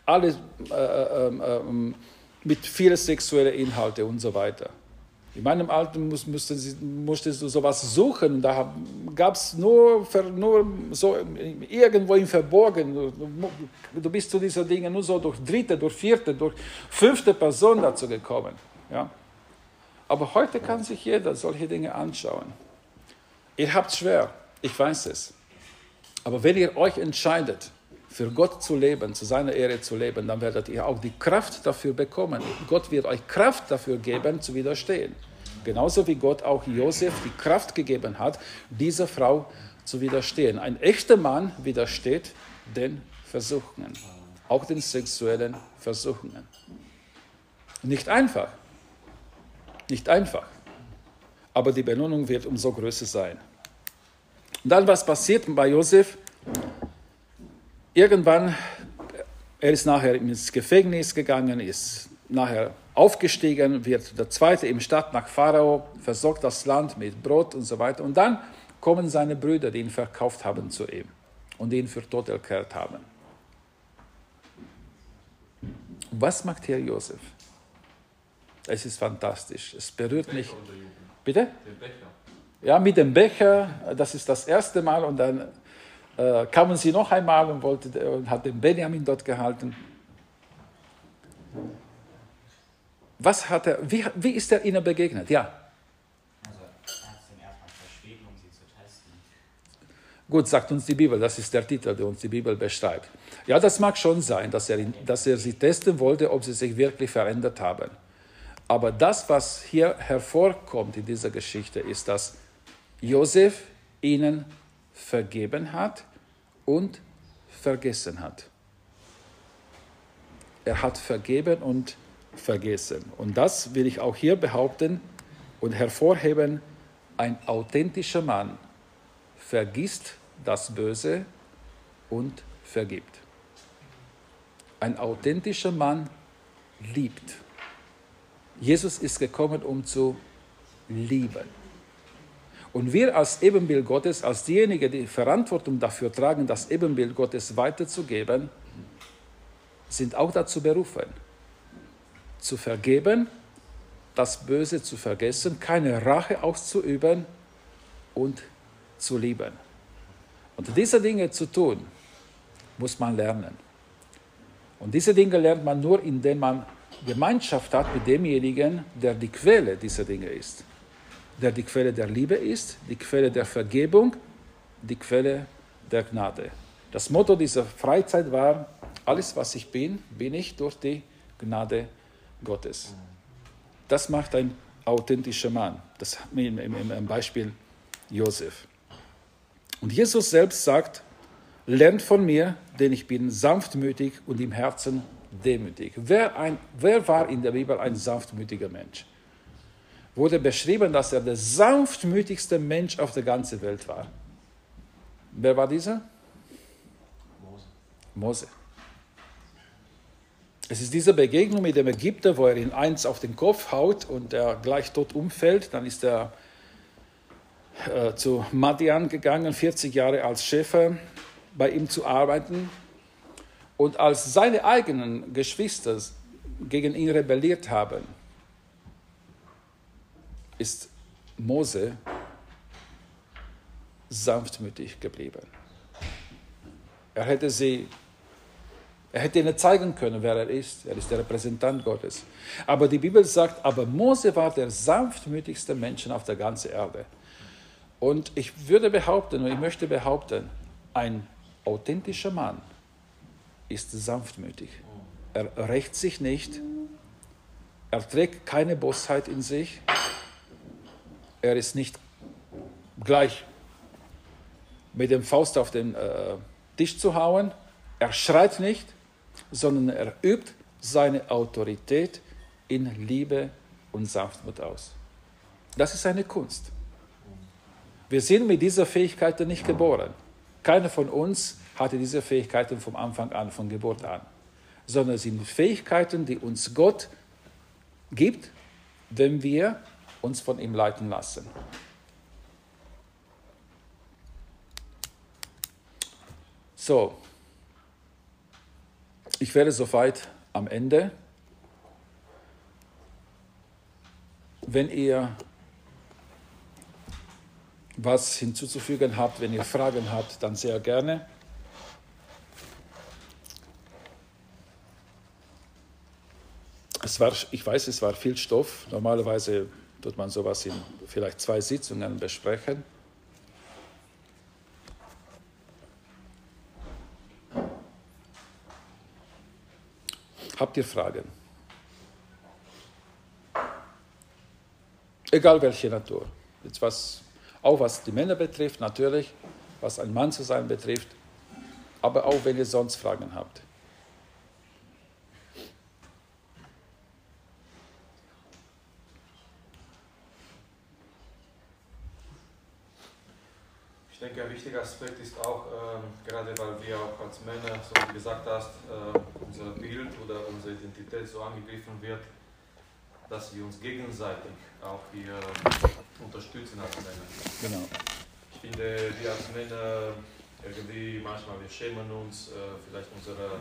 alles, äh, äh, ähm, mit vielen sexuellen Inhalten und so weiter. In meinem Alter musst, musstest, musstest du sowas suchen. Da gab es nur, nur so irgendwo im Verborgen. Du bist zu diesen Dingen nur so durch dritte, durch vierte, durch fünfte Person dazu gekommen. Ja? Aber heute kann sich jeder solche Dinge anschauen. Ihr habt es schwer, ich weiß es. Aber wenn ihr euch entscheidet, für Gott zu leben, zu seiner Ehre zu leben, dann werdet ihr auch die Kraft dafür bekommen. Gott wird euch Kraft dafür geben, zu widerstehen. Genauso wie Gott auch Josef die Kraft gegeben hat, dieser Frau zu widerstehen. Ein echter Mann widersteht den Versuchungen, auch den sexuellen Versuchungen. Nicht einfach, nicht einfach, aber die Belohnung wird umso größer sein. Und dann, was passiert bei Josef? Irgendwann, er ist nachher ins Gefängnis gegangen, ist nachher aufgestiegen, wird der Zweite im Stadt nach Pharao, versorgt das Land mit Brot und so weiter. Und dann kommen seine Brüder, die ihn verkauft haben zu ihm und ihn für tot erklärt haben. Was macht Herr Josef? Es ist fantastisch. Es berührt mich. Bitte? Ja, mit dem Becher. Das ist das erste Mal. Und dann äh, kamen sie noch einmal und, wollte, und hat den Benjamin dort gehalten. Was hat er, wie, wie ist er ihnen begegnet? Ja. Also, er hat sie erstmal verschwiegen, um sie zu testen. Gut, sagt uns die Bibel, das ist der Titel, der uns die Bibel beschreibt. Ja, das mag schon sein, dass er, dass er sie testen wollte, ob sie sich wirklich verändert haben. Aber das, was hier hervorkommt in dieser Geschichte, ist, dass Josef ihnen vergeben hat und vergessen hat. Er hat vergeben und vergessen. Und das will ich auch hier behaupten und hervorheben. Ein authentischer Mann vergisst das Böse und vergibt. Ein authentischer Mann liebt. Jesus ist gekommen, um zu lieben. Und wir als Ebenbild Gottes, als diejenigen, die Verantwortung dafür tragen, das Ebenbild Gottes weiterzugeben, sind auch dazu berufen, zu vergeben, das Böse zu vergessen, keine Rache auszuüben und zu lieben. Und diese Dinge zu tun, muss man lernen. Und diese Dinge lernt man nur, indem man Gemeinschaft hat mit demjenigen, der die Quelle dieser Dinge ist. Der die Quelle der Liebe ist, die Quelle der Vergebung, die Quelle der Gnade. Das Motto dieser Freizeit war, alles was ich bin, bin ich durch die Gnade Gottes. Das macht ein authentischer Mann. Das im, im, im Beispiel Josef. Und Jesus selbst sagt, lernt von mir, denn ich bin sanftmütig und im Herzen demütig. Wer, ein, wer war in der Bibel ein sanftmütiger Mensch? Wurde beschrieben, dass er der sanftmütigste Mensch auf der ganzen Welt war. Wer war dieser? Mose. Mose. Es ist diese Begegnung mit dem Ägypter, wo er ihn eins auf den Kopf haut und er gleich tot umfällt. Dann ist er äh, zu Madian gegangen, 40 Jahre als Schäfer bei ihm zu arbeiten. Und als seine eigenen Geschwister gegen ihn rebelliert haben, ist Mose sanftmütig geblieben. Er hätte sie, er hätte ihnen zeigen können, wer er ist. Er ist der Repräsentant Gottes. Aber die Bibel sagt, aber Mose war der sanftmütigste Mensch auf der ganzen Erde. Und ich würde behaupten, und ich möchte behaupten, ein authentischer Mann ist sanftmütig. Er rächt sich nicht. Er trägt keine Bosheit in sich. Er ist nicht gleich mit dem Faust auf den äh, Tisch zu hauen. Er schreit nicht, sondern er übt seine Autorität in Liebe und Sanftmut aus. Das ist eine Kunst. Wir sind mit dieser Fähigkeit nicht geboren. Keiner von uns hatte diese Fähigkeiten vom Anfang an, von Geburt an, sondern es sind Fähigkeiten, die uns Gott gibt, wenn wir uns von ihm leiten lassen. So, ich werde soweit am Ende. Wenn ihr was hinzuzufügen habt, wenn ihr Fragen habt, dann sehr gerne. Es war, ich weiß, es war viel Stoff. Normalerweise tut man sowas in vielleicht zwei Sitzungen besprechen. Habt ihr Fragen? Egal welche Natur. Jetzt was, auch was die Männer betrifft, natürlich, was ein Mann zu sein betrifft, aber auch wenn ihr sonst Fragen habt. Denke, ein wichtiger Aspekt ist auch, ähm, gerade weil wir auch als Männer, so wie du gesagt hast, äh, unser Bild oder unsere Identität so angegriffen wird, dass wir uns gegenseitig auch hier unterstützen als Männer. Genau. Ich finde, wir als Männer irgendwie manchmal, wir schämen uns, äh, vielleicht unsere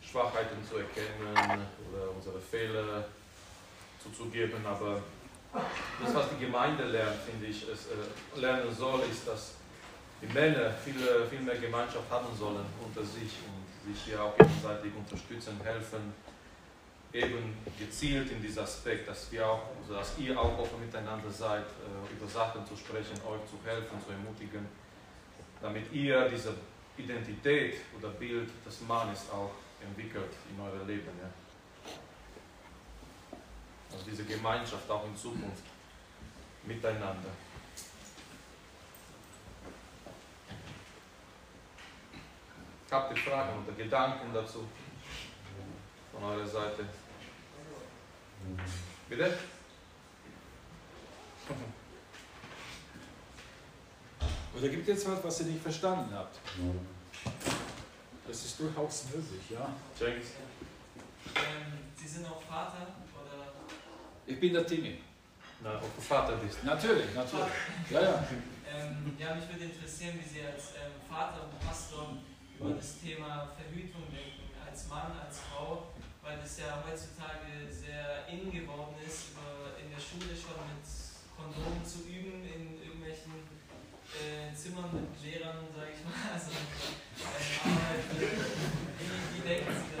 Schwachheiten zu erkennen oder unsere Fehler zuzugeben, aber das, was die Gemeinde lernt, finde ich, es äh, lernen soll, ist, dass die Männer viel, viel mehr Gemeinschaft haben sollen unter sich und sich hier auch gegenseitig unterstützen, helfen, eben gezielt in diesem Aspekt, dass wir auch, also dass ihr auch offen miteinander seid, äh, über Sachen zu sprechen, euch zu helfen, zu ermutigen, damit ihr diese Identität oder Bild des Mannes auch entwickelt in eurem Leben. Ja? Also diese Gemeinschaft auch in Zukunft miteinander. Habt ihr Fragen oder Gedanken dazu von eurer Seite? Bitte? Oder gibt es etwas, was ihr nicht verstanden habt? Das ist durchaus möglich, ja. Cengiz? Ähm, Sie sind auch Vater oder? Ich bin der Timmy. Na, ob du Vater bist. Natürlich, natürlich. Ja, ja. Ähm, ja, mich würde interessieren, wie Sie als ähm, Vater und Pastor über das Thema Verhütung denken, als Mann, als Frau, weil das ja heutzutage sehr in geworden ist, in der Schule schon mit Kondomen zu üben, in irgendwelchen äh, Zimmern mit Lehrern, sage ich mal. Also, ähm, aber, wie, wie denken Sie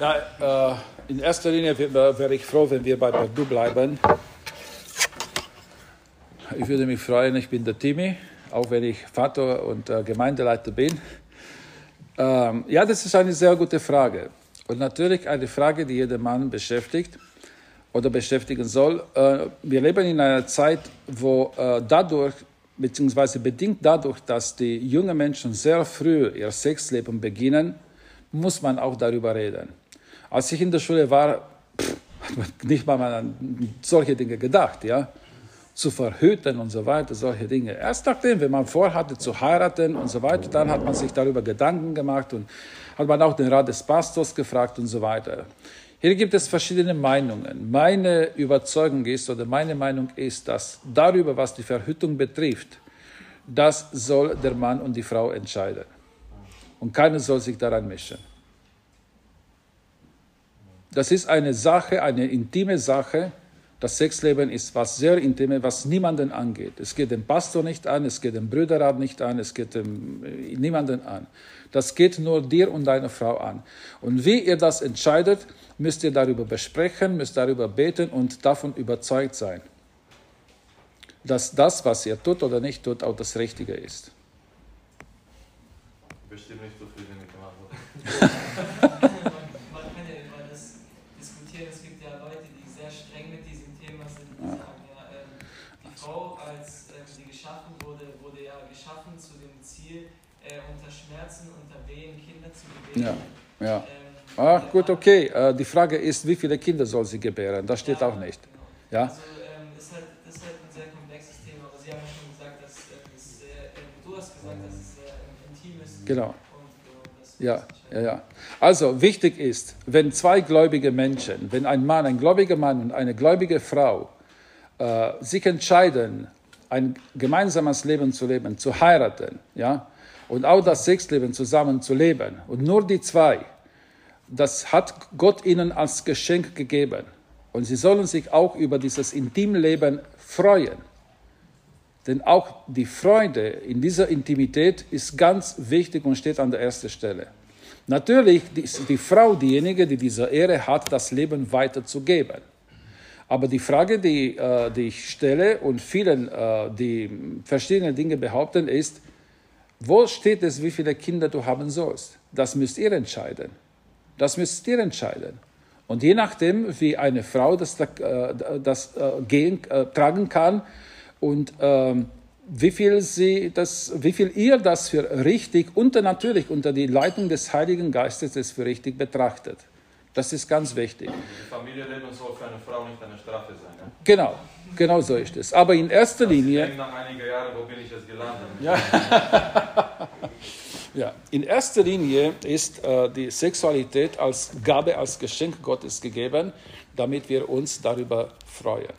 darüber? Ja, äh, in erster Linie wäre ich froh, wenn wir bei Perdu bleiben. Ich würde mich freuen, ich bin der Timmy, auch wenn ich Vater und äh, Gemeindeleiter bin. Ähm, ja, das ist eine sehr gute Frage. Und natürlich eine Frage, die jeden Mann beschäftigt oder beschäftigen soll. Äh, wir leben in einer Zeit, wo äh, dadurch, beziehungsweise bedingt dadurch, dass die jungen Menschen sehr früh ihr Sexleben beginnen, muss man auch darüber reden. Als ich in der Schule war, pff, hat man nicht mal an solche Dinge gedacht, ja. Zu verhüten und so weiter, solche Dinge. Erst nachdem, wenn man vorhatte zu heiraten und so weiter, dann hat man sich darüber Gedanken gemacht und hat man auch den Rat des Pastors gefragt und so weiter. Hier gibt es verschiedene Meinungen. Meine Überzeugung ist oder meine Meinung ist, dass darüber, was die Verhütung betrifft, das soll der Mann und die Frau entscheiden. Und keiner soll sich daran mischen. Das ist eine Sache, eine intime Sache. Das Sexleben ist was sehr Intimes, was niemanden angeht. Es geht den Pastor nicht an, es geht den Brüderrat nicht an, es geht dem, äh, niemanden an. Das geht nur dir und deiner Frau an. Und wie ihr das entscheidet, müsst ihr darüber besprechen, müsst darüber beten und davon überzeugt sein, dass das, was ihr tut oder nicht tut, auch das Richtige ist. Bestimmt nicht zufrieden mit dem Antwort. man kann ja über das diskutieren. Es gibt ja Leute, die sehr streng mit diesem Thema sind. Die sagen ja, ähm, die Frau, als ähm, sie geschaffen wurde, wurde ja geschaffen zu dem Ziel, äh, unter Schmerzen, unter Wehen Kinder zu gebären. Ja, ja. Ähm, Ach, gut, okay. Äh, Die Frage ist, wie viele Kinder soll sie gebären? Das steht Ja, auch nicht. genau. Ja? Also ähm, ist halt, ist halt ein sehr komplexes Thema, aber Sie haben ja schon gesagt, dass ähm, es sehr, ähm, du hast gesagt, dass es sehr ähm, intim ist. Genau. Das Ja, ja, ja. Also wichtig ist, wenn zwei gläubige Menschen, wenn ein Mann, ein gläubiger Mann und eine gläubige Frau äh, sich entscheiden, ein gemeinsames Leben zu leben, zu heiraten, ja, und auch das Sexleben zusammen zu leben, und nur die zwei, das hat Gott ihnen als Geschenk gegeben. Und sie sollen sich auch über dieses Intimleben freuen. Denn auch die Freude in dieser Intimität ist ganz wichtig und steht an der ersten Stelle. Natürlich ist die Frau diejenige, die diese Ehre hat, das Leben weiterzugeben. Aber die Frage, die, äh, die ich stelle und vielen, äh, die verschiedene Dinge behaupten, ist, wo steht es, wie viele Kinder du haben sollst? Das müsst ihr entscheiden. Das müsst ihr entscheiden. Und je nachdem, wie eine Frau das, äh, das äh, gehen, äh, tragen kann und ähm, wie viel, sie das, wie viel ihr das für richtig unter natürlich unter die Leitung des Heiligen Geistes es für richtig betrachtet. Das ist ganz wichtig. Die Familienleben soll für eine Frau nicht eine Strafe sein. Ne? Genau, genau so ist es. Aber in erster Ich Linie, denke nach einigen Jahren, wo bin ich jetzt gelandet? Ja. ja, in erster Linie ist äh, die Sexualität als Gabe, als Geschenk Gottes gegeben, damit wir uns darüber freuen.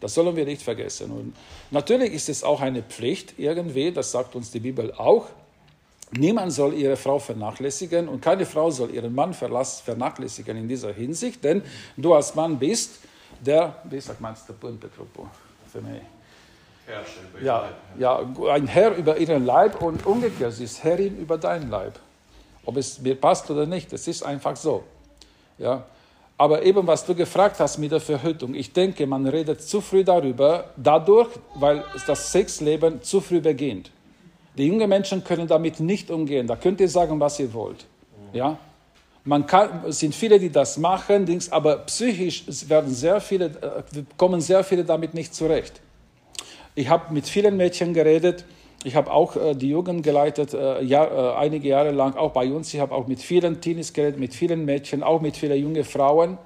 Das sollen wir nicht vergessen. Und natürlich ist es auch eine Pflicht irgendwie, das sagt uns die Bibel auch. Niemand soll ihre Frau vernachlässigen und keine Frau soll ihren Mann vernachlässigen in dieser Hinsicht, denn du als Mann bist der, wie sagt man es, der Bundetropo für mich. Ja, ja, ein Herr über ihren Leib und umgekehrt, sie ist Herrin über deinen Leib. Ob es mir passt oder nicht, es ist einfach so. Ja. Aber eben, was du gefragt hast mit der Verhütung, ich denke, man redet zu früh darüber, dadurch, weil das Sexleben zu früh beginnt. Die jungen Menschen können damit nicht umgehen. Da könnt ihr sagen, was ihr wollt. Ja? Man kann, es sind viele, die das machen, aber psychisch werden sehr viele, äh, kommen sehr viele damit nicht zurecht. Ich habe mit vielen Mädchen geredet. Ich habe auch äh, die Jugend geleitet, äh, Jahr, äh, einige Jahre lang, auch bei uns. Ich habe auch mit vielen Teenies geredet, mit vielen Mädchen, auch mit vielen jungen Frauen.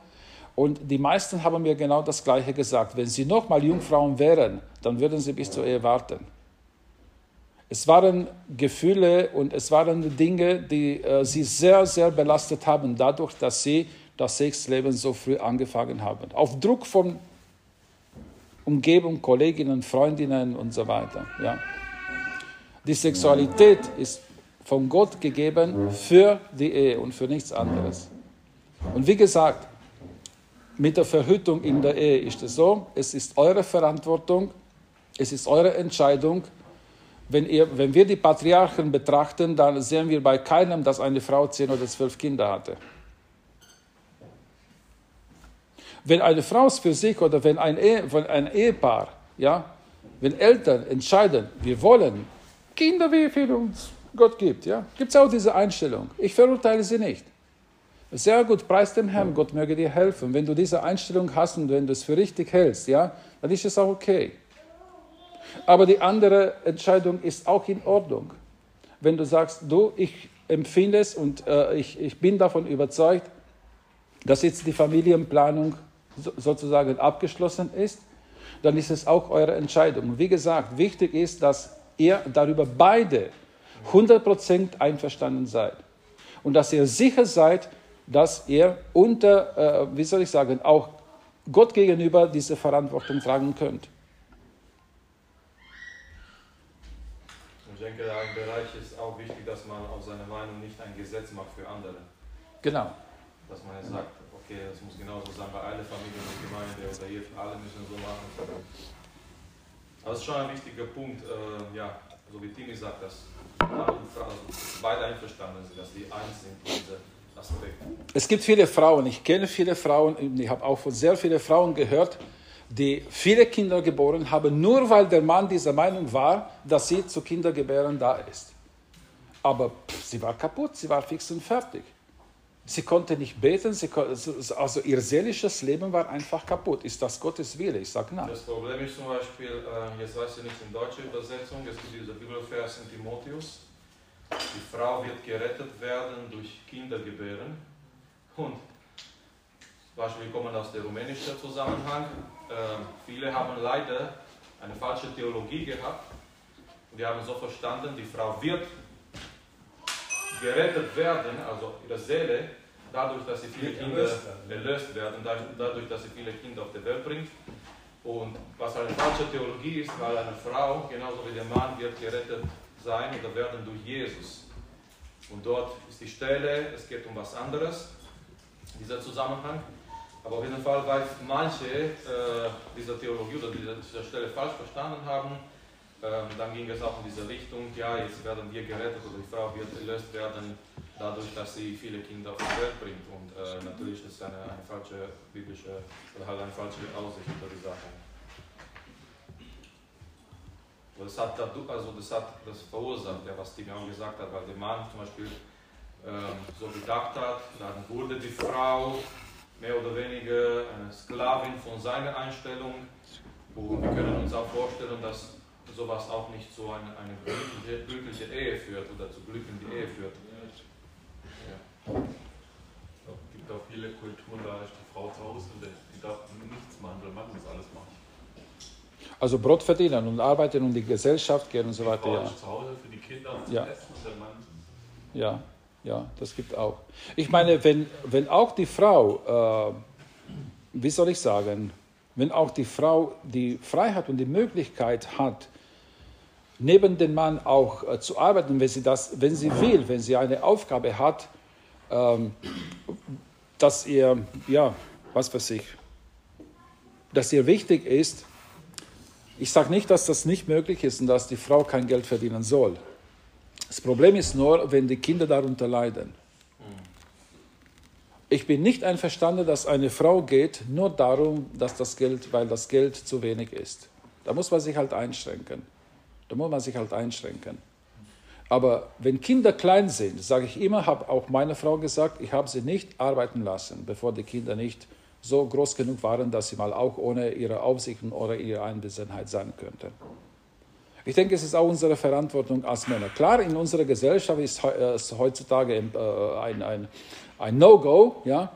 Und die meisten haben mir genau das Gleiche gesagt. Wenn sie noch mal Jungfrauen wären, dann würden sie bis zur Ehe warten. Es waren Gefühle und es waren Dinge, die äh, sie sehr, sehr belastet haben, dadurch, dass sie das Sexleben so früh angefangen haben. Auf Druck von Umgebung, Kolleginnen, Freundinnen und so weiter. Ja. Die Sexualität ist von Gott gegeben für die Ehe und für nichts anderes. Und wie gesagt, mit der Verhütung in der Ehe ist es so, es ist eure Verantwortung, es ist eure Entscheidung. Wenn, ihr, wenn wir die Patriarchen betrachten, dann sehen wir bei keinem, dass eine Frau zehn oder zwölf Kinder hatte. Wenn eine Frau für sich oder wenn ein, Ehe, wenn ein Ehepaar, ja, wenn Eltern entscheiden, wir wollen Kinder, wie viel uns Gott gibt, ja, gibt es auch diese Einstellung. Ich verurteile sie nicht. Sehr gut, preis dem Herrn, Gott möge dir helfen. Wenn du diese Einstellung hast und wenn du es für richtig hältst, ja, dann ist es auch okay. Aber die andere Entscheidung ist auch in Ordnung. Wenn du sagst, du, ich empfinde es und äh, ich, ich bin davon überzeugt, dass jetzt die Familienplanung so, sozusagen abgeschlossen ist, dann ist es auch eure Entscheidung. Wie gesagt, wichtig ist, dass ihr darüber beide 100% einverstanden seid. Und dass ihr sicher seid, dass ihr unter, äh, wie soll ich sagen, auch Gott gegenüber diese Verantwortung tragen könnt. Ich denke, ein Bereich ist auch wichtig, dass man auf seine Meinung nicht ein Gesetz macht für andere. Genau. Dass man jetzt sagt, okay, das muss genauso sein bei allen Familien der Gemeinde oder hier, alle müssen so machen. Aber es ist schon ein wichtiger Punkt, äh, ja, so wie Timmy sagt, dass und beide einverstanden sind, dass die eins sind in diesem Aspekt. Es gibt viele Frauen, ich kenne viele Frauen, ich habe auch von sehr vielen Frauen gehört, die viele Kinder geboren haben, nur weil der Mann dieser Meinung war, dass sie zu Kindergebären da ist. Aber pff, sie war kaputt, sie war fix und fertig. Sie konnte nicht beten, sie also ihr seelisches Leben war einfach kaputt. Ist das Gottes Wille? Ich sage nein. Das Problem ist zum Beispiel, äh, jetzt weiß ich nicht in deutscher Übersetzung, es gibt dieser Bibelvers in Timotheus, die Frau wird gerettet werden durch Kindergebären. Und zum Beispiel, wir kommen aus dem rumänischen Zusammenhang, viele haben leider eine falsche Theologie gehabt und die haben so verstanden, die Frau wird gerettet werden, also ihre Seele, dadurch, dass sie viele Kinder erlöst werden, dadurch, dass sie viele Kinder auf die Welt bringt. Und was eine falsche Theologie ist, weil eine Frau, genauso wie der Mann, wird gerettet sein oder werden durch Jesus. Und dort ist die Stelle, es geht um was anderes, dieser Zusammenhang. Aber auf jeden Fall, weil manche äh, diese Theologie oder diese, Stelle falsch verstanden haben, ähm, dann ging es auch in diese Richtung, ja, jetzt werden wir gerettet oder die Frau wird erlöst werden, dadurch, dass sie viele Kinder auf die Welt bringt. Und äh, natürlich ist eine, eine falsche biblische, oder halt eine falsche Aussicht über die Sache. Das hat, also das hat das verursacht, ja, was auch gesagt hat, weil der Mann zum Beispiel ähm, so gedacht hat, dann wurde die Frau mehr oder weniger eine Sklavin von seiner Einstellung. Und wir können uns auch vorstellen, dass sowas auch nicht zu einer eine glückliche, glückliche Ehe führt oder zu Glück in die Ehe führt. Ja. Es gibt auch viele Kulturen, da ist die Frau zu Hause und die darf nichts machen, der Mann muss alles machen. Also Brot verdienen und arbeiten und in die Gesellschaft gehen und so weiter. Die Frau Ja. ist zu Hause für die Kinder und Ja. Essen und der Mann. Ja, ja, das gibt auch. Ich meine, wenn, wenn auch die Frau, äh, wie soll ich sagen, wenn auch die Frau die Freiheit und die Möglichkeit hat, neben dem Mann auch äh, zu arbeiten, wenn sie das, wenn sie will, wenn sie eine Aufgabe hat, ähm, dass ihr, ja, was weiß ich, dass ihr wichtig ist. Ich sage nicht, dass das nicht möglich ist und dass die Frau kein Geld verdienen soll. Das Problem ist nur, wenn die Kinder darunter leiden. Ich bin nicht einverstanden, dass eine Frau geht, nur darum, dass das Geld, weil das Geld zu wenig ist. Da muss man sich halt einschränken. Da muss man sich halt einschränken. Aber wenn Kinder klein sind, sage ich immer, habe auch meine Frau gesagt, ich habe sie nicht arbeiten lassen, bevor die Kinder nicht so groß genug waren, dass sie mal auch ohne ihre Aufsicht oder ihre Einbessenheit sein könnten. Ich denke, es ist auch unsere Verantwortung als Männer. Klar, in unserer Gesellschaft ist es heutzutage äh, ein, ein, ein No-Go, ja,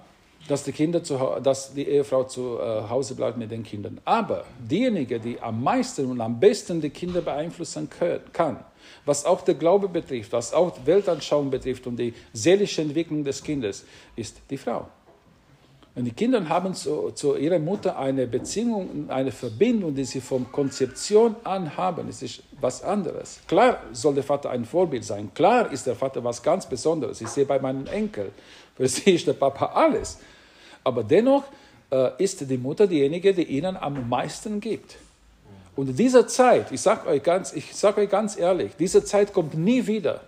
dass die, Kinder zu, dass die Ehefrau zu äh, Hause bleibt mit den Kindern. Aber diejenige, die am meisten und am besten die Kinder beeinflussen kann, was auch der Glaube betrifft, was auch Weltanschauung betrifft und die seelische Entwicklung des Kindes, ist die Frau. Und die Kinder haben zu, zu ihrer Mutter eine Beziehung, eine Verbindung, die sie von Konzeption an haben. Es ist was anderes. Klar soll der Vater ein Vorbild sein. Klar ist der Vater was ganz Besonderes. Ich sehe bei meinen Enkeln, für sie ist der Papa alles. Aber dennoch äh, ist die Mutter diejenige, die ihnen am meisten gibt. Und in dieser Zeit, ich sage euch, sag euch ganz ehrlich, diese Zeit kommt nie wieder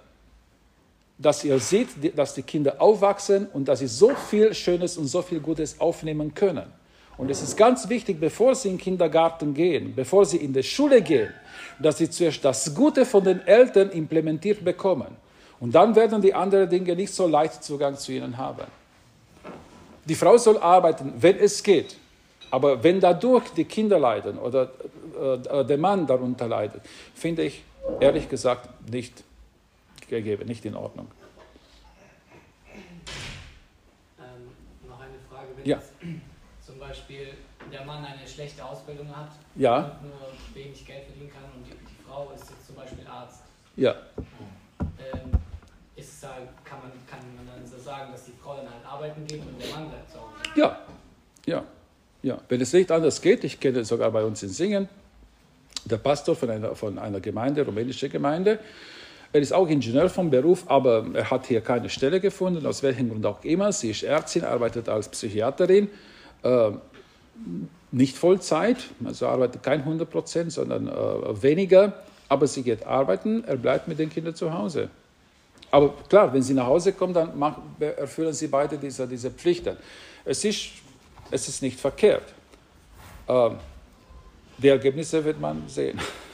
dass ihr seht, dass die Kinder aufwachsen und dass sie so viel Schönes und so viel Gutes aufnehmen können. Und es ist ganz wichtig, bevor sie in den Kindergarten gehen, bevor sie in die Schule gehen, dass sie zuerst das Gute von den Eltern implementiert bekommen. Und dann werden die anderen Dinge nicht so leicht Zugang zu ihnen haben. Die Frau soll arbeiten, wenn es geht. Aber wenn dadurch die Kinder leiden oder äh, der Mann darunter leidet, finde ich ehrlich gesagt nicht gegeben, nicht in Ordnung. Ähm, noch eine Frage, wenn Ja. zum Beispiel der Mann eine schlechte Ausbildung hat Ja. und nur wenig Geld verdienen kann und die, die Frau ist jetzt zum Beispiel Arzt, Ja, ähm, ist da, kann, man, kann man dann so sagen, dass die Frau dann halt arbeiten geht und der Mann bleibt zu Hause? ja, ja, ja. Wenn es nicht anders geht, ich kenne sogar bei uns in Singen, der Pastor von einer, von einer Gemeinde, rumänische Gemeinde, Er ist auch Ingenieur vom Beruf, aber er hat hier keine Stelle gefunden, aus welchem Grund auch immer. Sie ist Ärztin, arbeitet als Psychiaterin, äh, nicht Vollzeit, also arbeitet kein 100 Prozent, sondern äh, weniger. Aber sie geht arbeiten, er bleibt mit den Kindern zu Hause. Aber klar, wenn sie nach Hause kommen, dann mach, erfüllen sie beide diese, diese Pflichten. Es ist, es ist nicht verkehrt. Ähm, die Ergebnisse wird man sehen.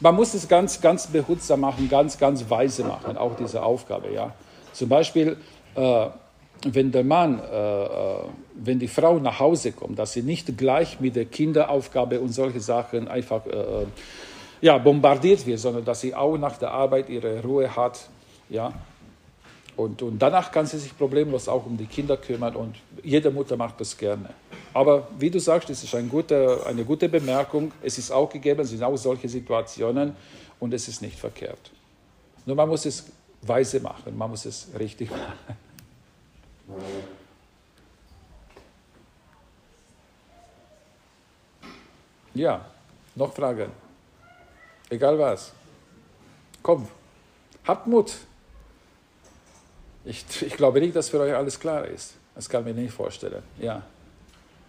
Man muss es ganz, ganz behutsam machen, ganz, ganz weise machen, auch diese Aufgabe. Ja. Zum Beispiel, äh, wenn der Mann, äh, äh, wenn die Frau nach Hause kommt, dass sie nicht gleich mit der Kinderaufgabe und solche Sachen einfach äh, äh, ja, bombardiert wird, sondern dass sie auch nach der Arbeit ihre Ruhe hat. Ja. Und, und danach kann sie sich problemlos auch um die Kinder kümmern und jede Mutter macht das gerne. Aber wie du sagst, es ist ein guter, eine gute Bemerkung. Es ist auch gegeben, es sind auch solche Situationen und es ist nicht verkehrt. Nur man muss es weise machen, man muss es richtig machen. Ja, noch Fragen? Egal was. Komm, habt Mut. Ich, ich glaube nicht, dass für euch alles klar ist. Das kann ich mir nicht vorstellen. Ja.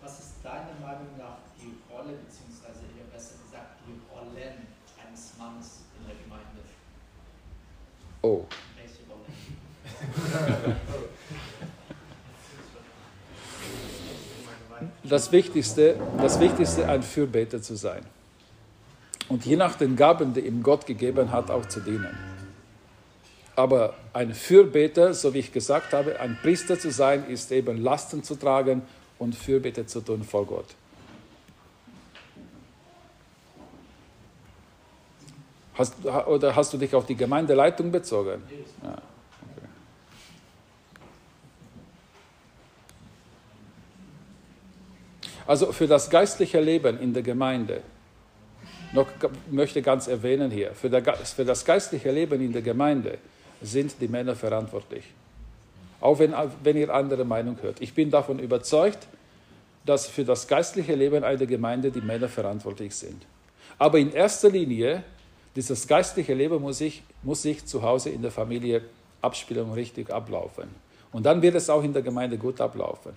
Was ist deiner Meinung nach die Rolle, beziehungsweise eher besser gesagt, die Rollen eines Mannes in der Gemeinde? Oh. Welche Rolle? Das Wichtigste, das Wichtigste, ein Fürbeter zu sein. Und je nach den Gaben, die ihm Gott gegeben hat, auch zu dienen. Aber ein Fürbeter, so wie ich gesagt habe, ein Priester zu sein, ist eben Lasten zu tragen und Fürbitte zu tun vor Gott. Hast, oder hast du dich auf die Gemeindeleitung bezogen? Ja, okay. Also für das geistliche Leben in der Gemeinde, noch möchte ganz erwähnen hier, für, der, für das geistliche Leben in der Gemeinde sind die Männer verantwortlich. Auch wenn, wenn ihr andere Meinung hört. Ich bin davon überzeugt, dass für das geistliche Leben einer Gemeinde die Männer verantwortlich sind. Aber in erster Linie, dieses geistliche Leben muss sich, muss sich zu Hause in der Familie abspielen und richtig ablaufen. Und dann wird es auch in der Gemeinde gut ablaufen.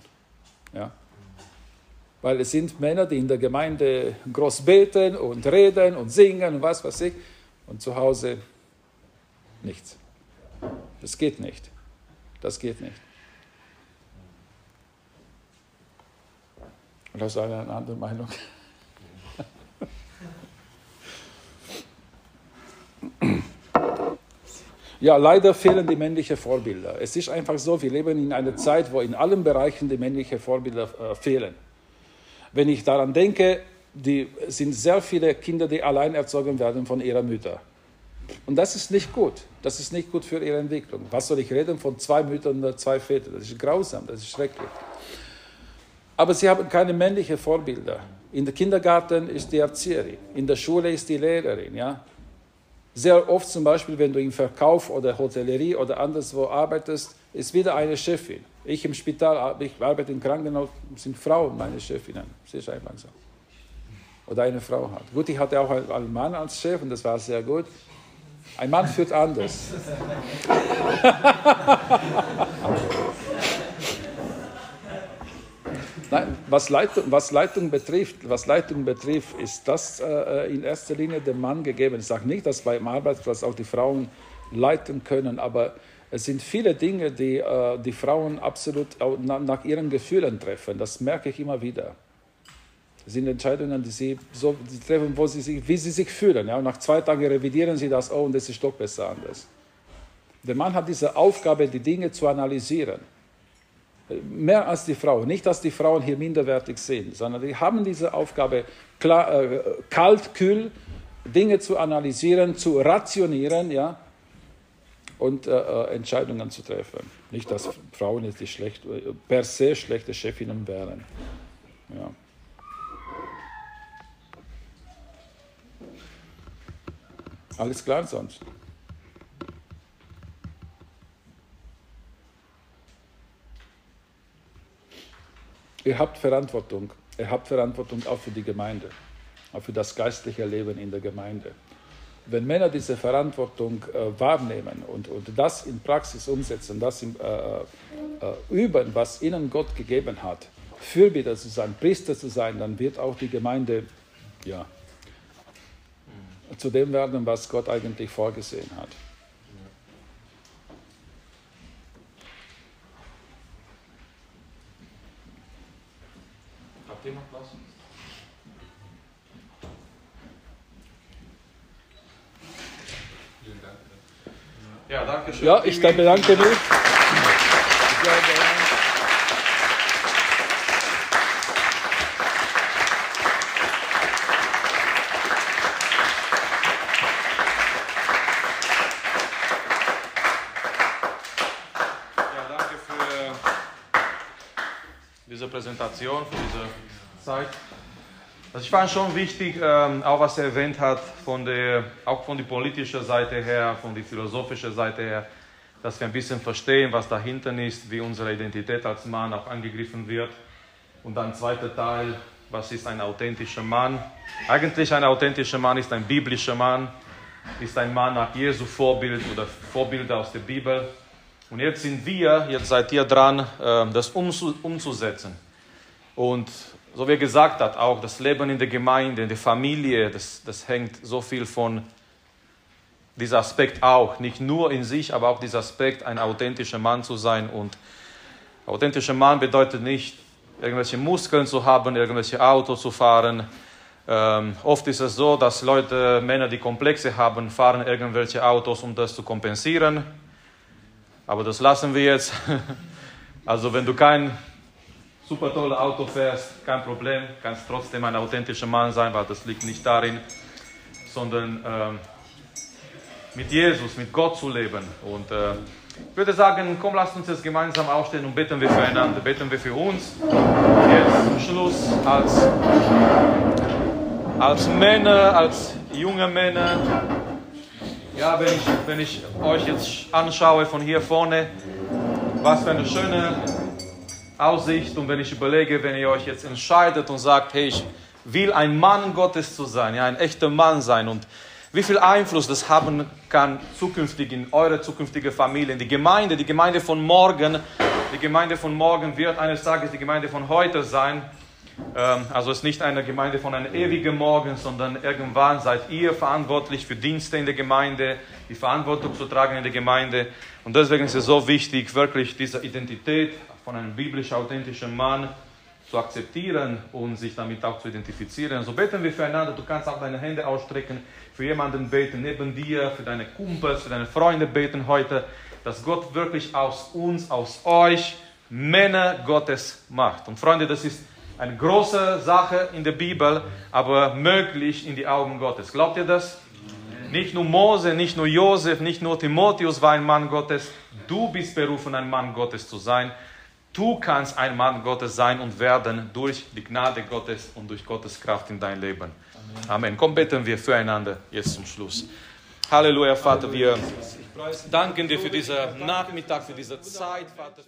Ja? Weil es sind Männer, die in der Gemeinde groß beten und reden und singen und was weiß ich. Und zu Hause nichts. Das geht nicht. Das geht nicht. Und hast du eine andere Meinung? Ja, leider fehlen die männlichen Vorbilder. Es ist einfach so, wir leben in einer Zeit, wo in allen Bereichen die männlichen Vorbilder äh, fehlen. Wenn ich daran denke, die sind sehr viele Kinder, die allein erzogen werden von ihrer Mütter. Und das ist nicht gut. Das ist nicht gut für ihre Entwicklung. Was soll ich reden von zwei Müttern oder zwei Vätern? Das ist grausam, das ist schrecklich. Aber sie haben keine männlichen Vorbilder. In der Kindergarten ist die Erzieherin, in der Schule ist die Lehrerin. Ja? Sehr oft zum Beispiel, wenn du im Verkauf oder Hotellerie oder anderswo arbeitest, ist wieder eine Chefin. Ich im Spital, ich arbeite im Krankenhaus, sind Frauen meine Chefinnen. Ist einfach so. Oder eine Frau hat. Gut, ich hatte auch einen Mann als Chef und das war sehr gut. Ein Mann führt anders. Nein, was Leitung, was Leitung, betrifft, was Leitung betrifft, ist das äh, in erster Linie dem Mann gegeben. Ich sage nicht, dass beim Arbeitsplatz auch die Frauen leiten können, aber es sind viele Dinge, die äh, die Frauen absolut nach ihren Gefühlen treffen. Das merke ich immer wieder. Sind Entscheidungen, die sie so treffen, wo sie sich, wie sie sich fühlen. Ja? Und nach zwei Tagen revidieren sie das, oh, und das ist doch besser anders. Der Mann hat diese Aufgabe, die Dinge zu analysieren. Mehr als die Frau. Nicht, dass die Frauen hier minderwertig sind, sondern die haben diese Aufgabe, klar, äh, kalt, kühl, Dinge zu analysieren, zu rationieren, ja, und äh, äh Entscheidungen zu treffen. Nicht, dass Frauen jetzt die schlecht, per se schlechte Chefinnen wären. Ja. Alles klar sonst? Ihr habt Verantwortung. Ihr habt Verantwortung auch für die Gemeinde, auch für das geistliche Leben in der Gemeinde. wenn Männer diese Verantwortung äh, wahrnehmen und, und das in Praxis umsetzen, das im, äh, äh, üben, was ihnen Gott gegeben hat, Fürbitter zu sein, Priester zu sein, dann wird auch die Gemeinde ja, zu dem werden, was Gott eigentlich vorgesehen hat. Habt ihr noch was? Vielen Dank. Ja, danke schön. Ja, ich bedanke mich. Ja, danke für diese Präsentation, für diese Zeit. Also ich fand schon wichtig, ähm, auch was er erwähnt hat, von der, auch von der politischen Seite her, von der philosophischen Seite her, dass wir ein bisschen verstehen, was dahinter ist, wie unsere Identität als Mann auch angegriffen wird. Und dann zweiter Teil, was ist ein authentischer Mann? Eigentlich ein authentischer Mann ist ein biblischer Mann, ist ein Mann nach Jesu Vorbild oder Vorbilder aus der Bibel. Und jetzt sind wir, jetzt seid ihr dran, äh, das umzu- umzusetzen. Und so wie er gesagt hat, auch das Leben in der Gemeinde, in der Familie, das, das hängt so viel von diesem Aspekt auch. Nicht nur in sich, aber auch dieser Aspekt, ein authentischer Mann zu sein. Und authentischer Mann bedeutet nicht, irgendwelche Muskeln zu haben, irgendwelche Autos zu fahren. Ähm, oft ist es so, dass Leute, Männer, die Komplexe haben, fahren irgendwelche Autos, um das zu kompensieren. Aber das lassen wir jetzt. Also wenn du kein super tolles Auto fährst, kein Problem, kannst trotzdem ein authentischer Mann sein, weil das liegt nicht darin, sondern ähm, mit Jesus, mit Gott zu leben. Und äh, ich würde sagen, komm, lasst uns jetzt gemeinsam aufstehen und beten wir füreinander, beten wir für uns. Jetzt zum Schluss als, als Männer, als junge Männer. Ja, wenn ich, wenn ich euch jetzt anschaue von hier vorne, was für eine schöne Aussicht und wenn ich überlege, wenn ihr euch jetzt entscheidet und sagt, hey, ich will ein Mann Gottes zu sein, ja, ein echter Mann sein und wie viel Einfluss das haben kann zukünftig in eure zukünftige Familie, in die Gemeinde, die Gemeinde von morgen, die Gemeinde von morgen wird eines Tages die Gemeinde von heute sein. Ähm, Also es ist nicht eine Gemeinde von einem ewigen Morgen, sondern irgendwann seid ihr verantwortlich für Dienste in der Gemeinde, die Verantwortung zu tragen in der Gemeinde. Und deswegen ist es so wichtig, wirklich diese Identität von einem biblisch authentischen Mann zu akzeptieren und sich damit auch zu identifizieren. So beten wir füreinander. Du kannst auch deine Hände ausstrecken, für jemanden beten neben dir, für deine Kumpels, für deine Freunde beten heute, dass Gott wirklich aus uns, aus euch Männer Gottes macht. Und Freunde, das ist eine große Sache in der Bibel, aber möglich in die Augen Gottes. Glaubt ihr das? Nicht nur Mose, nicht nur Josef, nicht nur Timotheus war ein Mann Gottes. Du bist berufen, ein Mann Gottes zu sein. Du kannst ein Mann Gottes sein und werden durch die Gnade Gottes und durch Gottes Kraft in dein Leben. Amen. Komm, beten wir füreinander jetzt zum Schluss. Halleluja, Vater, wir danken dir für diesen Nachmittag, für diese Zeit, Vater.